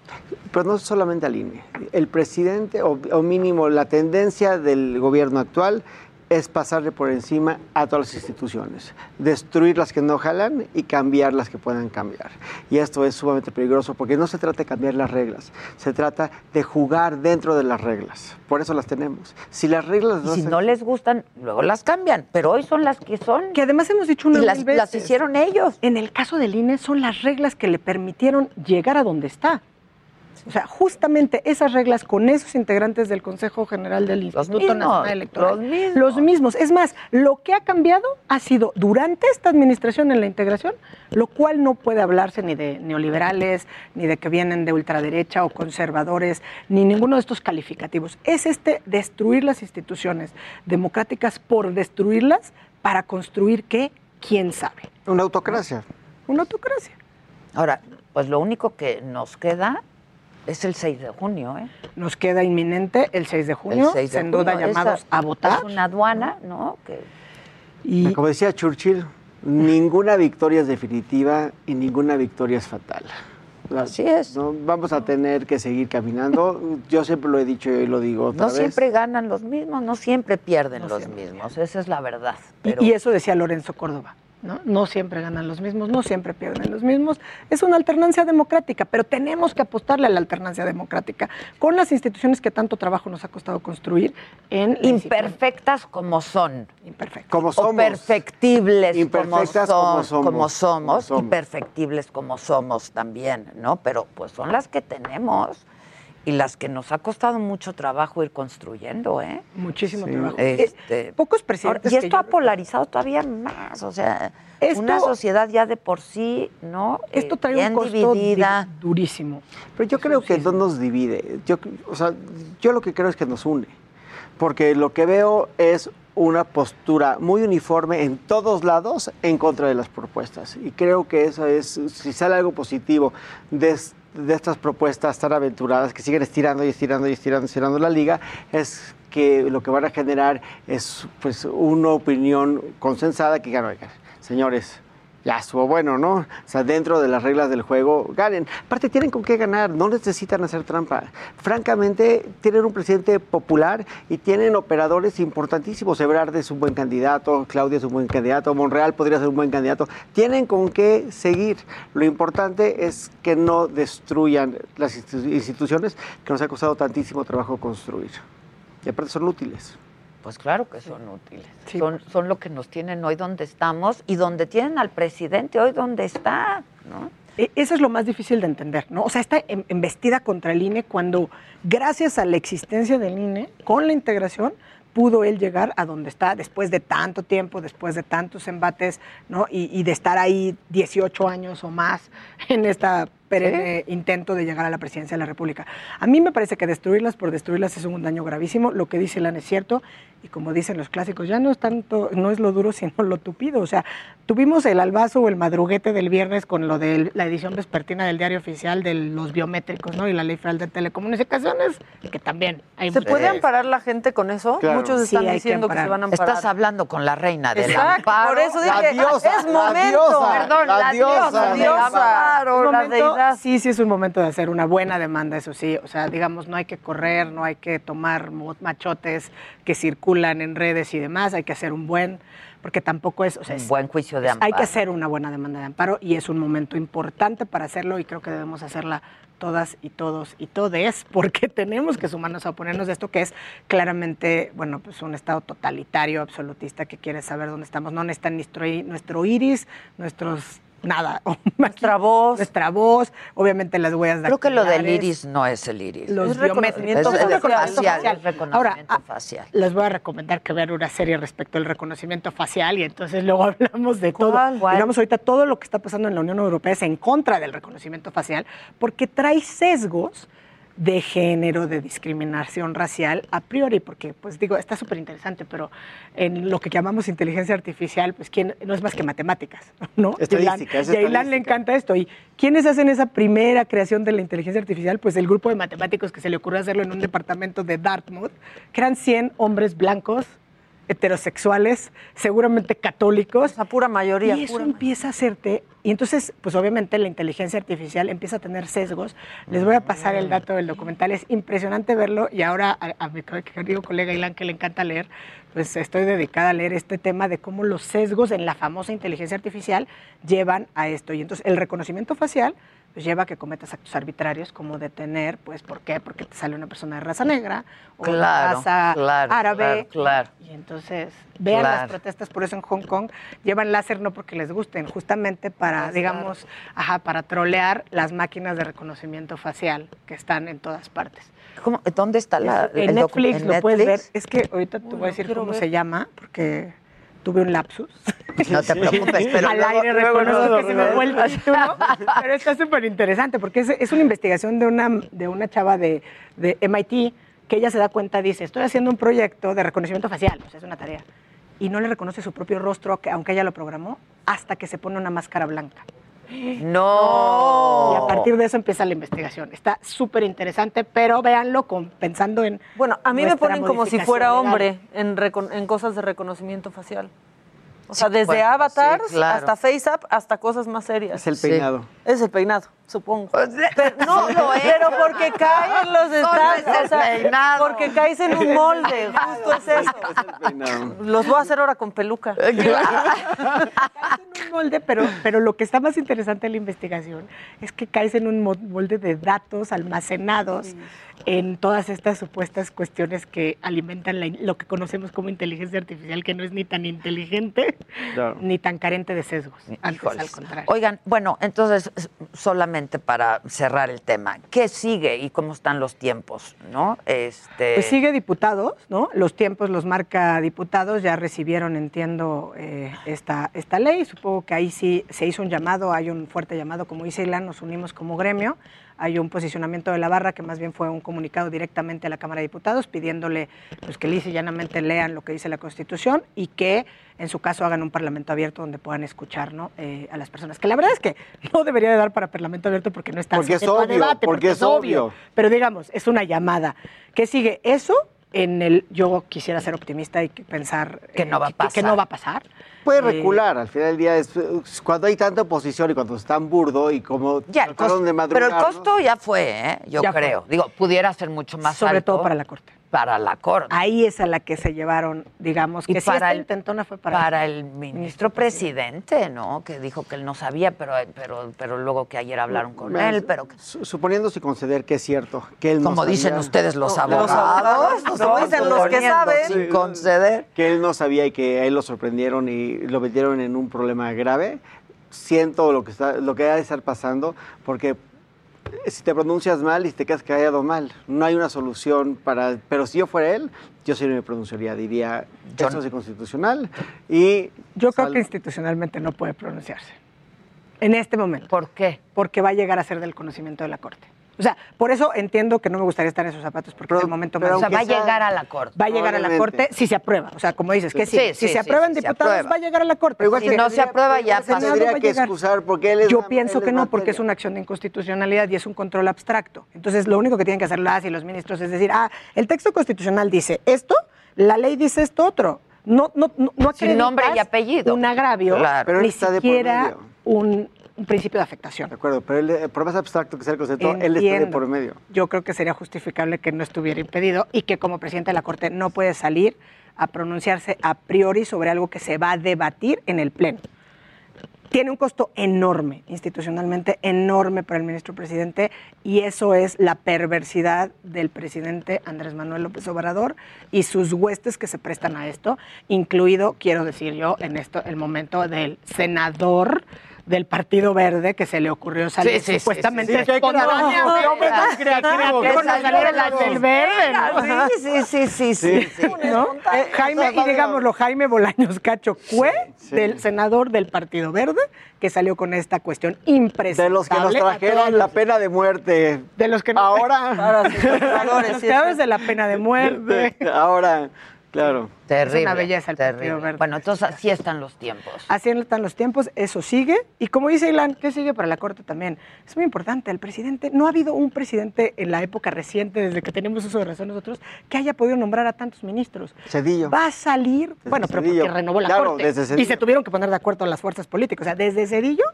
Pero no solamente al INE. El presidente, o, o mínimo la tendencia del gobierno actual, es pasarle por encima a todas las instituciones, destruir las que no jalan y cambiar las que puedan cambiar. Y esto es sumamente peligroso porque no se trata de cambiar las reglas, se trata de jugar dentro de las reglas. Por eso las tenemos. Si las reglas Y si no les gustan, luego las cambian, pero hoy son las que son. Que además hemos dicho una Y las, las hicieron ellos. En el caso del INE son las reglas que le permitieron llegar a donde está. O sea, justamente esas reglas con esos integrantes del Consejo General del Instituto mismos, Nacional Electoral. los mismos. Los mismos. Es más, lo que ha cambiado ha sido durante esta administración en la integración, lo cual no puede hablarse ni de neoliberales, ni de que vienen de ultraderecha o conservadores, ni ninguno de estos calificativos. Es este destruir las instituciones democráticas por destruirlas para construir qué, quién sabe. Una autocracia. Una autocracia. Ahora, pues lo único que nos queda es el 6 de junio, ¿eh? Nos queda inminente el 6 de junio, El 6 de sin duda llamados Esa- a votar. Es una aduana, ¿no? Que Y Como decía Churchill, ninguna victoria es definitiva y ninguna victoria es fatal. Así es. ¿no? Vamos a tener que seguir caminando. Yo siempre lo he dicho y hoy lo digo otra no vez. siempre ganan los mismos, no siempre pierden los mismos. Esa es la verdad. Y- Pero Y eso decía Lorenzo Córdoba, ¿no? No siempre ganan los mismos, no siempre pierden los mismos. Es una alternancia democrática, pero tenemos que apostarle a la alternancia democrática con las instituciones que tanto trabajo nos ha costado construir en imperfectas como son. Imperfectas. Como O somos. perfectibles como, Imperfectas son- como somos. como somos, Como somos. y perfectibles como somos también, ¿no? Pero pues son las que tenemos y las que nos ha costado mucho trabajo ir construyendo, ¿eh? Muchísimo Sí. trabajo. Este, Eh, pocos presidentes. y esto yo ha polarizado todavía más, o sea, Esto- una sociedad ya de por sí, ¿no? Esto Eh, trae bien un costo di- dividida. durísimo. Pero yo creo que no nos divide. Yo, o sea, yo lo que creo es que nos une. Porque lo que veo es una postura muy uniforme en todos lados en contra de las propuestas. Y creo que eso es, si sale algo positivo de, es- de estas propuestas tan aventuradas que siguen estirando y estirando y estirando, estirando la liga, es que lo que van a generar es pues una opinión consensada que gana, señores, ya bueno, ¿no? O sea, dentro de las reglas del juego, ganen. Aparte, tienen con qué ganar, no necesitan hacer trampa. Francamente, tienen un presidente popular y tienen operadores importantísimos. Ebrard es un buen candidato, Claudia es un buen candidato, Monreal podría ser un buen candidato. Tienen con qué seguir. Lo importante es que no destruyan las institu- instituciones que nos ha costado tantísimo trabajo construir. Y aparte son útiles. Pues claro que son útiles. Son, son lo que nos tienen hoy donde estamos y donde tienen al presidente hoy donde está, ¿no? E- Eso es lo más difícil de entender, ¿no? O sea, está em- embestida contra el INE cuando, gracias a la existencia del INE, con la integración, pudo él llegar a donde está después de tanto tiempo, después de tantos embates, ¿no? Y, y de estar ahí 18 años o más en este perenne intento de llegar a la presidencia de la República. A mí me parece que destruirlas por destruirlas es un daño gravísimo. Lo que dice Lan es cierto y como dicen los clásicos, ya no es tanto, no es lo duro sino lo tupido. O sea, tuvimos el albazo o el madruguete del viernes con lo de la edición vespertina del diario oficial de los biométricos, ¿no? Y la ley federal de telecomunicaciones, que también hay ¿Se puede amparar la gente con eso? Claro. Muchos están diciendo que, se van a amparar. Estás hablando con la reina del Exacto, amparo. por eso dije, La diosa, es la momento. diosa, Perdón, la la, diosa diosa, del diosa, amparo, la momento- Sí, sí es un momento de hacer una buena demanda, eso sí. O sea, digamos, no hay que correr, no hay que tomar machotes que circulan en redes y demás, hay que hacer un buen, porque tampoco es... O sea, Un buen juicio de es- Hay que amparo. hacer una buena demanda de amparo y es un momento importante para hacerlo y creo que debemos hacerla todas y todos y todes, porque tenemos que sumarnos a oponernos de esto que es claramente, bueno, pues un estado totalitario, absolutista, que quiere saber dónde estamos. No necesita nuestro, i- nuestro iris, nuestros nada. Nuestra voz. Nuestra voz, obviamente las huellas Creo que lo del iris no es el iris. Los es biométricos. Es, Es reconocimiento facial. facial. es reconocimiento Ahora, ah, facial. Les voy a recomendar que vean una serie respecto al reconocimiento facial y entonces luego hablamos de todo. ¿Cuál? Digamos, ahorita todo lo que está pasando en la Unión Europea es en contra del reconocimiento facial porque trae sesgos de género, de discriminación racial a priori, porque, pues digo, está súper interesante, pero en lo que llamamos inteligencia artificial, pues ¿quién, no es más que matemáticas, ¿no? Estadística, es Y a Ilan le encanta esto. ¿Y quiénes hacen esa primera creación de la inteligencia artificial? Pues el grupo de matemáticos que se le ocurrió hacerlo en un departamento de Dartmouth, que eran 100 hombres blancos, heterosexuales, seguramente católicos. La pura mayoría. Y eso pura empieza a hacerte, y entonces, pues obviamente la inteligencia artificial empieza a tener sesgos. Les voy a pasar el dato del documental, es impresionante verlo y ahora a, a mi querido colega Ilan, que le encanta leer, pues estoy dedicada a leer este tema de cómo los sesgos en la famosa inteligencia artificial llevan a esto. Y entonces el reconocimiento facial pues lleva a que cometas actos arbitrarios como detener, pues ¿por qué? Porque te sale una persona de raza negra o de Claro, raza claro, árabe. claro, claro. Y entonces, vean Claro. las protestas, por eso en Hong Kong llevan láser no porque les gusten, justamente para, digamos, ajá, para trolear las máquinas de reconocimiento facial que están en todas partes. ¿Cómo- ¿Dónde está la, en el Netflix en lo puedes ver. Es que ahorita te voy a decir cómo ver. se llama, porque tuve un lapsus. No te preocupes, pero Al luego- aire luego reconozco que se me fue el título, pero está súper interesante porque es, es una investigación de una, de una chava de, de MIT que ella se da cuenta, dice, estoy haciendo un proyecto de reconocimiento facial, o sea, es una tarea, y no le reconoce su propio rostro, que- aunque ella lo programó, hasta que se pone una máscara blanca. No. Y a partir de eso empieza la investigación. Está súper interesante, pero véanlo con, pensando en... Bueno, a mí me ponen como si fuera legal. hombre en, recon- en cosas de reconocimiento facial. O sea, Sí, desde bueno, avatars sí, claro. hasta FaceApp hasta cosas más serias. Es el Sí. peinado. Es el peinado, supongo. Pero, no, Sí lo es. pero porque caen los Solo detalles. es el o sea, porque caes en un molde. Justo es eso. Los voy a hacer ahora con peluca. un molde, pero, pero lo que está más interesante en la investigación es que caes en un mo- molde de datos almacenados en todas estas supuestas cuestiones que alimentan la lo que conocemos como inteligencia artificial, que no es ni tan inteligente Claro. ni tan carente de sesgos. Antes, al contrario. Oigan, bueno, entonces solamente para cerrar el tema, ¿qué sigue y cómo están los tiempos? ¿no? Este... Pues sigue diputados, ¿no? Los tiempos los marca diputados, ya recibieron, entiendo, eh, esta, esta ley. Supongo que ahí sí se hizo un llamado, hay un fuerte llamado, como dice Ilan, nos unimos como gremio. Hay un posicionamiento de la barra que más bien fue un comunicado directamente a la Cámara de Diputados pidiéndole pues, que lisa y llanamente lean lo que dice la Constitución y que en su caso hagan un parlamento abierto donde puedan escuchar ¿no? Eh, a las personas. Que la verdad es que no debería de dar para parlamento abierto porque no está Porque es obvio, debate, porque es obvio. Pero digamos, es una llamada. ¿Qué sigue? Eso en el yo quisiera ser optimista y pensar Que no va a que- que pasar. no va a pasar. Puede Eh, recular, al final del día es cuando hay tanta oposición y cuando es tan burdo y como Ya, el costo- de pero el madrugar, costo ya fue, ¿eh? yo Ya fue. creo. Digo, pudiera ser mucho más Sobre alto. todo para la Corte. Para la Corte. Ahí es a la que se llevaron, digamos, Y que sí para esta el- intentona fue para, Para el ministro presidente, ¿no? Que dijo que él no sabía, pero, pero, pero luego que ayer hablaron con Me- él, pero Suponiéndose conceder que es cierto, que él no como dicen ustedes los No, abogados, los ¿no? dicen los que saben, sí. conceder. Que él no sabía y que a él lo sorprendieron y lo metieron en un problema grave. Siento lo que, está, lo que ha de estar pasando, porque si te pronuncias mal y te quedas callado mal, no hay una solución para... Pero si yo fuera él, yo sí me pronunciaría, diría, esto es inconstitucional y... Yo creo que institucionalmente no puede pronunciarse. En este momento. ¿Por qué? Porque va a llegar a ser del conocimiento de la Corte. O sea, por eso entiendo que no me gustaría estar en esos zapatos porque es el momento pero más... O sea, va a llegar a la Corte. Va a llegar a la. Corte si se aprueba. O sea, como dices, que sí, Sí, si sí, se aprueban sí, se diputados, aprueba. va a llegar a la Corte. Pero igual si no se aprueba, ya pasa. Tendría que excusar porque él es Yo pienso él que es no, porque es una acción de inconstitucionalidad y es un control abstracto. Entonces, lo único que tienen que hacer las y los ministros es decir, ah, el texto constitucional dice esto, la ley dice esto otro. No, no, no, no Sin nombre y apellido. Un agravio, Claro. Pero ni está de por siquiera medio. un, un principio de afectación. De acuerdo, pero él, eh, por más abstracto que sea el concepto, él está de por medio. Yo creo que sería justificable que no estuviera impedido y que como presidente de la Corte no puede salir a pronunciarse a priori sobre algo que se va a debatir en el Pleno. Tiene un costo enorme, institucionalmente enorme para el ministro presidente, y eso es la perversidad del presidente Andrés Manuel López Obrador y sus huestes que se prestan a esto, incluido, quiero decir yo, en esto, el momento del senador del Partido Verde que se le ocurrió salir Sí, sí, supuestamente sí, sí, sí, sí, sí, sí, sí, sí. ¿no? Jaime, y digámoslo, Jaime Bolaños Cacho fue sí. del senador del Partido Verde que salió con esta cuestión impresentable. De los que nos trajeron la pena de muerte. De los que no- Ahora. Senadores, los de la pena de muerte. Ahora, claro. Terrible. Es una belleza el terrible. Partido Verde. Bueno, entonces así están los tiempos. Así están los tiempos, eso sigue. Y como dice Ilan, ¿qué sigue para la Corte también? Es muy importante, el presidente, no ha habido un presidente en la época reciente, desde que tenemos uso de razón nosotros, que haya podido nombrar a tantos ministros. Cedillo. Va a salir, bueno, pero Cedillo. porque renovó la Claro, Corte. desde Cedillo. Y se tuvieron que poner de acuerdo las fuerzas políticas. O sea, desde Cedillo,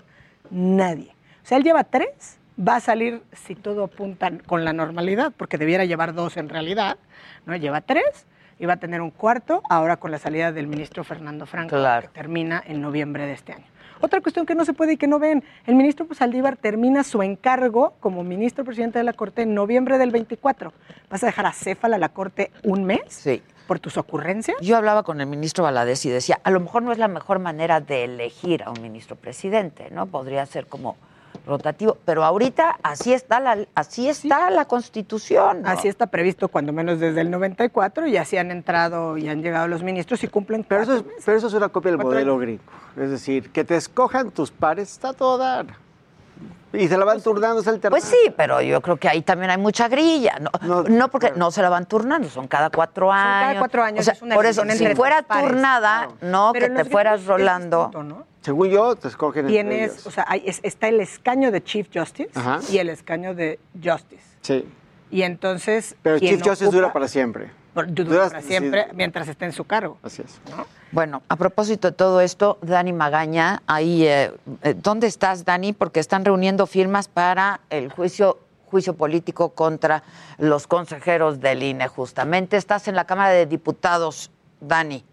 nadie. O sea, él lleva tres, va a salir, si todo apunta con la normalidad, porque debiera llevar dos en realidad, ¿no? Lleva tres va a tener un cuarto ahora con la salida del ministro Fernando Franco, Claro. que termina en noviembre de este año. Otra cuestión que no se puede y que no ven, el ministro Saldívar termina su encargo como ministro presidente de la Corte en noviembre del 24. ¿Vas a dejar a Céfala la Corte un mes? Sí. ¿Por tus ocurrencias? Yo hablaba con el ministro Valadez y decía, a lo mejor no es la mejor manera de elegir a un ministro presidente, ¿no? Podría ser como rotativo, pero ahorita así está la, así está la Constitución. ¿no? Así está previsto cuando menos desde el 94 y así han entrado y han llegado los ministros y cumplen Pero eso, es, meses. pero eso es una copia del modelo años. gringo. Es decir, que te escojan tus pares, está todo dar. Y se la van turnando, es alternando. Pues sí, pero yo creo que ahí también hay mucha grilla. No, no, porque no se la van turnando, son cada cuatro años. cada cuatro años, O sea, es una por eso, si entre fuera pares, turnada, no Pero que te fueras rolando. distinto, ¿no? Según yo, te escogen entre Tienes, ellos. o sea, hay- es- está el escaño de Chief Justice Ajá. y el escaño de Justice. Sí. Y entonces. Pero Chief Justice ocupa- dura para siempre. Por- dura Dura- para siempre sí. mientras esté en su cargo. Así es. Bueno, a propósito de todo esto, Dani Magaña, ahí, eh, eh, ¿dónde estás, Dani? Porque están reuniendo firmas para el juicio juicio político contra los consejeros del INE, justamente. Estás en la Cámara de Diputados, Dani.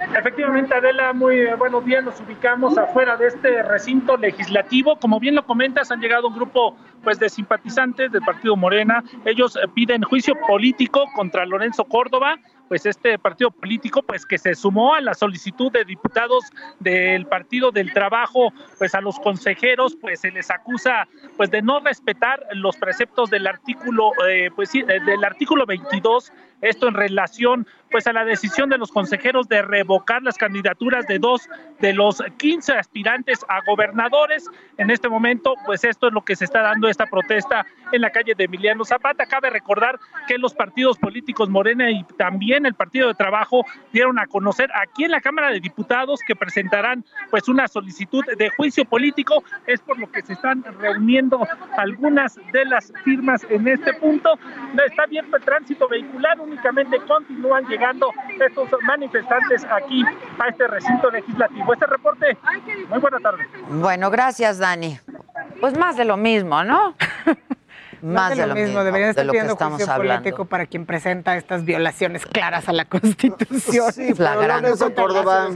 Efectivamente, Adela, muy eh, buenos días. Nos ubicamos afuera de este recinto legislativo. Como bien lo comentas, han llegado un grupo pues de simpatizantes del partido Morena. Ellos eh, piden juicio político contra Lorenzo Córdoba, pues este partido político pues que se sumó a la solicitud de diputados del Partido del Trabajo, pues a los consejeros pues se les acusa pues de no respetar los preceptos del artículo eh, pues sí, eh, del artículo 22 esto en relación pues a la decisión de los consejeros de revocar las candidaturas de dos de los 15 aspirantes a gobernadores. En este momento, pues esto es lo que se está dando esta protesta en la calle de Emiliano Zapata. Cabe recordar que los partidos políticos Morena y también el Partido de Trabajo dieron a conocer aquí en la Cámara de Diputados que presentarán pues una solicitud de juicio político. Es por lo que se están reuniendo algunas de las firmas en este punto. Está abierto el tránsito vehicular, únicamente continúan llegando estos manifestantes aquí a este recinto legislativo. Este reporte, muy buena tarde. Bueno, gracias, Dani. Pues más de lo mismo, ¿no? Más, de, lo mismo, deberían de estar lo que pidiendo estamos juicio hablando. político para quien presenta estas violaciones claras a la Constitución. Sí, Lorenzo Córdoba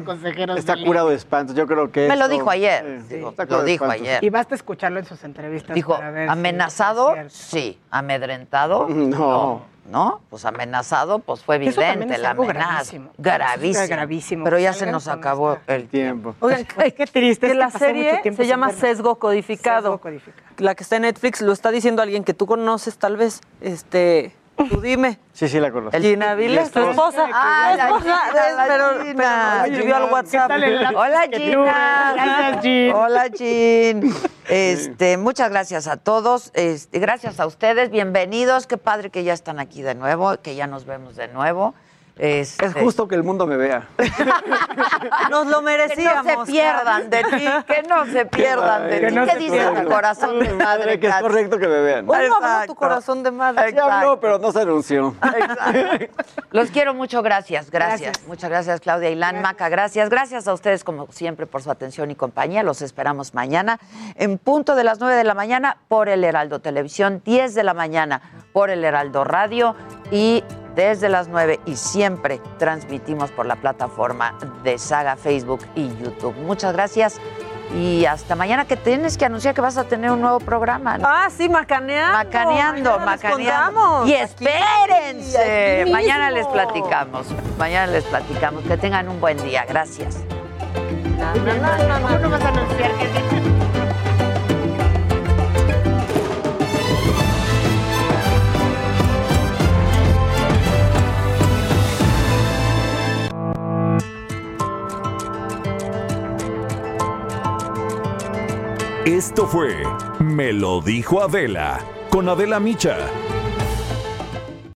está curado de espanto. Yo creo que Me lo dijo ayer. Sí, digo, lo de dijo ayer. Y basta escucharlo en sus entrevistas Dijo, para ver si amenazado, es sí. Amedrentado, no. no. Pues amenazado, pues fue evidente es la algo amenaza. gravísimo. Gravísimo. Es gravísimo. Pero ya se nos acabó el tiempo. Oigan, qué triste. Que es la serie se llama. Sesgo Codificado. Sesgo Codificado. La que está en Netflix lo está diciendo alguien que tú conoces, tal vez. Este, tú dime. Sí, sí, la conozco. Gina Viles, tu esposa. Ah, la esposa, Gina, pero, Gina. escribió al WhatsApp. Hola Gina. Hola Gin. Este, muchas gracias a todos. Este, gracias a ustedes. Bienvenidos. Qué padre que ya están aquí de nuevo, que ya nos vemos de nuevo. Este, Es justo que el mundo me vea. Nos lo que merecíamos. no se pierdan de ti, que no se pierdan de Que ti. no ¿Qué dice tu corazón de madre? que es correcto que me vean. Hoy no habló tu corazón de madre. Habló, pero no se anunció. Los quiero mucho, gracias, gracias. Muchas gracias, Claudia Ilán, Maca, gracias. Gracias a ustedes, como siempre, por su atención y compañía. Los esperamos mañana en punto de las 9 de la mañana por el Heraldo Televisión, 10 de la mañana por el Heraldo Radio y desde las 9 y siempre transmitimos por la plataforma de Saga, Facebook y YouTube. Muchas gracias. Y hasta mañana que tienes que anunciar que vas a tener un nuevo programa. ¿no? Ah, sí, macaneando. Macaneando, macaneando. Y espérense. aquí Mañana les platicamos. Mañana les platicamos. Que tengan un buen día. Gracias. ¿Cómo no vas a anunciar que Esto fue Me lo dijo Adela con Adela Micha.